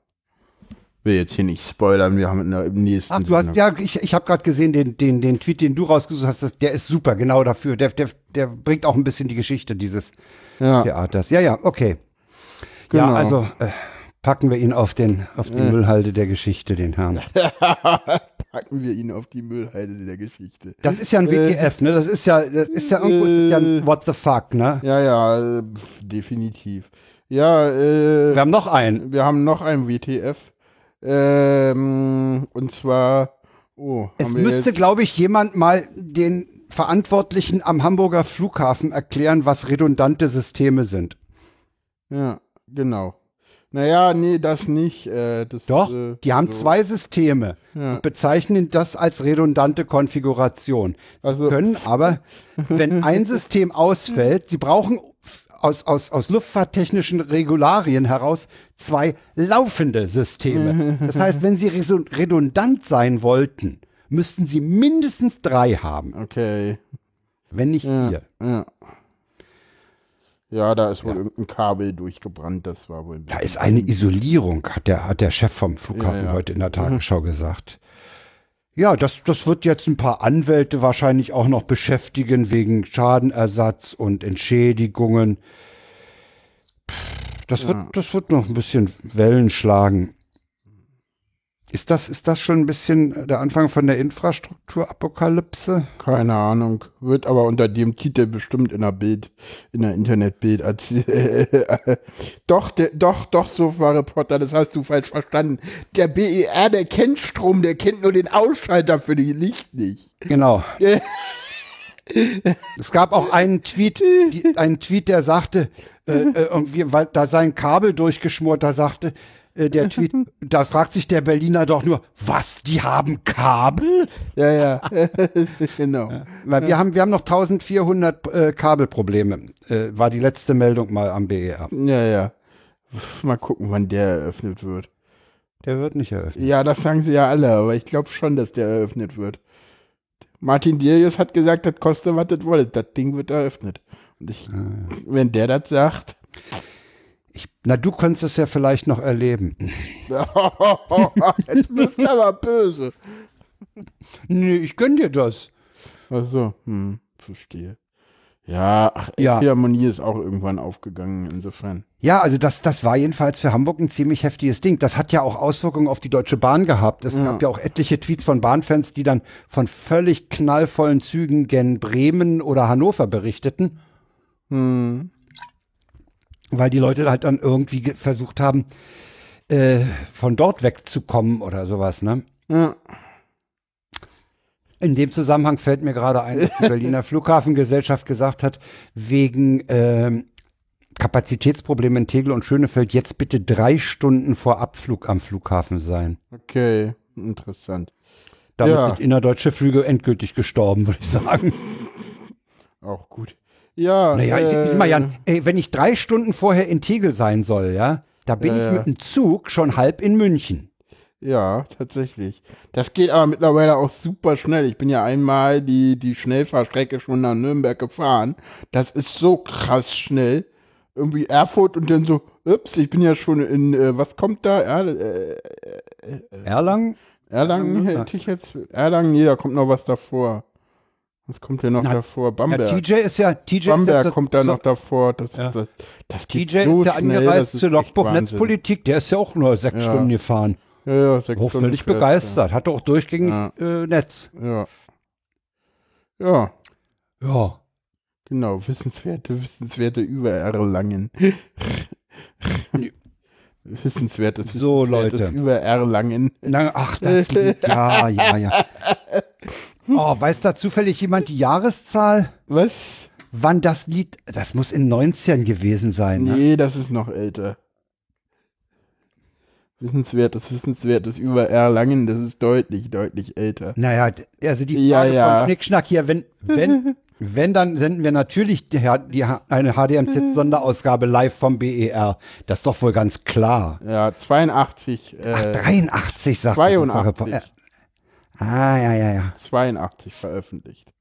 Will jetzt hier nicht spoilern, wir haben in der, im nächsten.
Ach, du hast, ja, ich, ich habe gerade gesehen, den, den, den Tweet, den du rausgesucht hast, das, der ist super, genau dafür. Der, der, der bringt auch ein bisschen die Geschichte dieses
ja,
Theaters. Ja, ja, okay.
Genau.
Ja, also äh, packen wir ihn auf, den, auf die Müllhalde der Geschichte, den Herrn. [LAUGHS]
packen wir ihn auf die Müllhalde der Geschichte.
Das ist ja ein WTF, ne? Das ist ja, das ist ja irgendwo ist ja ein What the fuck, ne?
Ja, ja, äh, definitiv. Ja, äh,
Wir haben noch einen.
wir haben noch ein WTF. Ähm, und zwar, oh,
Es müsste, glaube ich, jemand mal den Verantwortlichen am Hamburger Flughafen erklären, was redundante Systeme sind.
ja, genau. Naja, nee, das nicht. Äh, das,
Doch,
äh,
die haben
so.
zwei Systeme
Ja.
und bezeichnen das als redundante Konfiguration. Sie
Also-
können aber, [LAUGHS] wenn ein System ausfällt, sie brauchen aus, aus, aus luftfahrttechnischen Regularien heraus zwei laufende Systeme. [LAUGHS] Das heißt, wenn sie redundant sein wollten, müssten sie mindestens drei haben,
Okay.
wenn nicht
Ja,
vier.
ja. Ja, da ist wohl irgendein Kabel durchgebrannt, das war wohl. ein
Da ist eine Isolierung, hat der, hat der Chef vom Flughafen
Ja, ja.
heute in der Tagesschau [LAUGHS] gesagt. Ja, das, das wird jetzt ein paar Anwälte wahrscheinlich auch noch beschäftigen wegen Schadenersatz und Entschädigungen. Das, wird, das wird noch ein bisschen Wellen schlagen. Ist das, ist das schon ein bisschen der Anfang von der Infrastrukturapokalypse?
Keine Ahnung. Wird aber unter dem Titel bestimmt in der Bild, in der Internetbild als [LAUGHS] doch, der, doch, doch, so war Reporter, das hast du falsch verstanden. Der BER, der kennt Strom, der kennt nur den Ausschalter für die Licht nicht.
Genau. [LAUGHS] es gab auch einen Tweet, die, einen Tweet, der sagte, äh, äh, irgendwie, weil da sein Kabel durchgeschmort, da sagte, äh, der Tweet, [LAUGHS] da fragt sich der Berliner doch nur, was, die haben Kabel?
Ja, ja, [LAUGHS] genau.
Weil wir haben, wir haben noch 1400 äh, Kabelprobleme, äh, war die letzte Meldung mal am BER.
Ja, ja. Mal gucken, wann der eröffnet wird.
Der wird nicht eröffnet.
Ja, das sagen sie ja alle, aber ich glaube schon, dass der eröffnet wird. Martin Dirius hat gesagt, das kostet, was das wollt. Das Ding wird eröffnet. Und ich, wenn der das sagt,
Ich, na, du kannst es ja vielleicht noch erleben. [LAUGHS]
jetzt bist du aber böse.
Nee, ich gönn dir das.
Ach so, hm, verstehe. Ja, ach,
Ja.
Philharmonie ist auch irgendwann aufgegangen, insofern.
Ja, also das, das war jedenfalls für Hamburg ein ziemlich heftiges Ding. Das hat ja auch Auswirkungen auf die Deutsche Bahn gehabt. Es gab ja auch etliche Tweets von Bahnfans, die dann von völlig knallvollen Zügen gen Bremen oder Hannover berichteten.
Hm.
Weil die Leute halt dann irgendwie ge- versucht haben, äh, von dort wegzukommen oder sowas, ne?
Ja.
In dem Zusammenhang fällt mir gerade ein, dass die [LAUGHS] Berliner Flughafengesellschaft gesagt hat, wegen ähm, Kapazitätsproblemen in Tegel und Schönefeld jetzt bitte drei Stunden vor Abflug am Flughafen sein.
Okay, interessant.
Damit
Ja.
sind innerdeutsche Flüge endgültig gestorben, würde ich sagen. [LAUGHS]
Auch gut. Ja,
Naja, ich,
äh,
ich mal, Jan, ey, wenn ich drei Stunden vorher in Tegel sein soll, ja, da bin
Ja,
ich mit dem Zug schon halb in München.
Ja, tatsächlich. Das geht aber mittlerweile auch super schnell. Ich bin ja einmal die, die Schnellfahrstrecke schon nach Nürnberg gefahren. Das ist so krass schnell. Irgendwie Erfurt und dann so, ups, ich bin ja schon in, äh, was kommt da? Er, äh,
Erlangen?
Erlangen hätte ich jetzt. Erlangen, nee, da kommt noch was davor. Was kommt denn noch
Na,
davor?
Ja,
Bamberg.
TJ ist ja, TJ
Bamberg
ist ja,
kommt da
so,
noch davor. Das,
Ja.
das, das
TJ
so
ist ja
schnell,
angereist zur Logbuch. Netzpolitik, der ist ja auch nur sechs
Ja.
Stunden gefahren.
Ja, ja, sechs
Auch
Stunden
völlig begeistert, hatte auch durchgängig
Ja.
äh, Netz.
Ja. Ja,
Ja.
genau. Wissenswerte, wissenswerte über Erlangen. Wissenswertes,
So,
wissenswertes
Leute.
über Erlangen.
Na, ach, das Lied, ja, ja, ja. [LAUGHS] Oh, weiß da zufällig jemand die Jahreszahl?
Was?
Wann das Lied, das muss in 90ern gewesen sein, ne?
Nee, das ist noch älter. Wissenswertes, wissenswertes über Erlangen, das ist deutlich, deutlich älter.
Naja, also die
Ja,
Frage
ja.
vom Schnickschnack hier, wenn, wenn, [LAUGHS] wenn, dann senden wir natürlich die, die, eine HDMZ-Sonderausgabe live vom BER. Das ist doch wohl ganz klar.
Ja, 82.
Ach,
Äh,
83 sagt
82.
der Ah, ja, ja, ja.
82 veröffentlicht.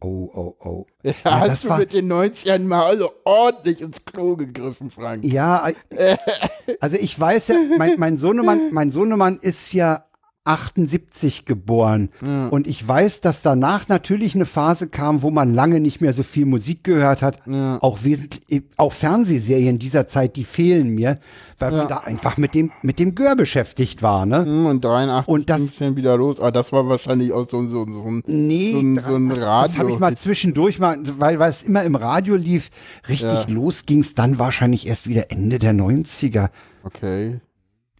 Oh, oh, oh.
Ja,
Ja,
hast du
war-
mit den 90ern mal so ordentlich ins Klo gegriffen, Frank.
Ja, [LAUGHS] also ich weiß ja, mein, mein Sohnemann, mein Sohnemann ist ja 78 geboren. Und ich weiß, dass danach natürlich eine Phase kam, wo man lange nicht mehr so viel Musik gehört hat. Auch wesentlich, auch Fernsehserien dieser Zeit, die fehlen mir, weil man da einfach mit dem, mit dem Gör beschäftigt war, ne?
Hm, Und 83
Und das-
ging's dann wieder los. Aber das war wahrscheinlich auch so, so, so ein,
Nee,
so ein, so ein Radio.
das habe ich mal zwischendurch mal, weil, weil es immer im Radio lief, richtig los ging es dann wahrscheinlich erst wieder Ende der 90er.
Okay.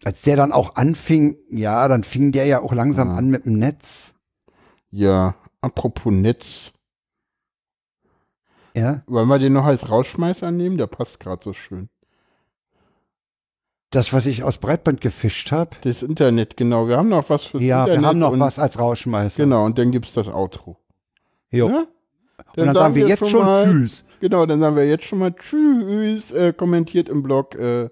Als der dann auch anfing, ja, dann fing der ja auch langsam an mit dem Netz.
Ja, apropos Netz.
Ja,
Wollen wir den noch als Rausschmeißer nehmen? Der passt gerade so schön.
das, was ich aus Breitband gefischt habe.
Das Internet, genau. Wir haben noch was fürs
Ja,
Internet.
wir haben noch
und,
was als Rauschmeißer.
Genau, und dann gibt's das Outro.
Jo.
Ja?
Und dann sagen wir jetzt schon
mal,
Tschüss.
Genau, dann sagen wir jetzt schon mal Tschüss. Äh, kommentiert im Blog. Äh,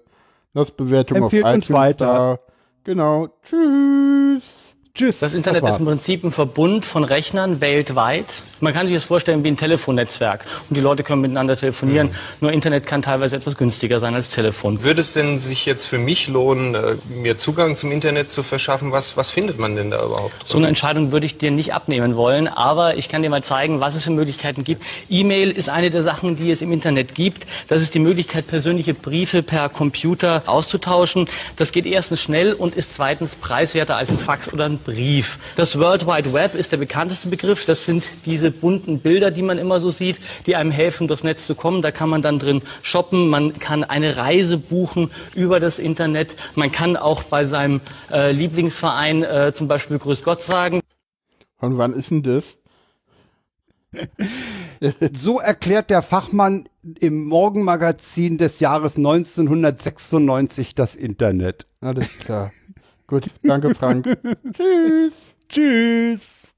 Bewertung
Empfehlt
auf
uns
iTunes
weiter.
Da. Genau. Tschüss.
Tschüss.
Das Internet
Das
ist im. Prinzip ein Verbund von Rechnern weltweit. Man kann sich das vorstellen wie ein Telefonnetzwerk. Und die Leute können miteinander telefonieren. Nur Internet kann teilweise etwas günstiger sein als Telefon.
Würde es denn sich jetzt für mich lohnen, äh, mir Zugang zum Internet zu verschaffen? Was, was findet man denn da überhaupt?
So eine Entscheidung würde ich dir nicht abnehmen wollen, aber ich kann dir mal zeigen, was es für Möglichkeiten gibt. E-Mail ist eine der Sachen, die es im Internet gibt. Das ist die Möglichkeit, persönliche Briefe per Computer auszutauschen. Das geht erstens schnell und ist zweitens preiswerter als ein Fax oder ein Brief. Das World Wide Web ist der bekannteste Begriff. Das sind diese bunten Bilder, die man immer so sieht, die einem helfen, durchs Netz zu kommen. Da kann man dann drin shoppen. Man kann eine Reise buchen über das Internet. Man kann auch bei seinem äh, Lieblingsverein äh, zum Beispiel Grüß Gott sagen.
Von wann ist denn das? [LAUGHS]
So erklärt der Fachmann im Morgenmagazin des Jahres 1996 das Internet.
Alles klar. Gut, danke Frank. [LAUGHS] Tschüss.
Tschüss.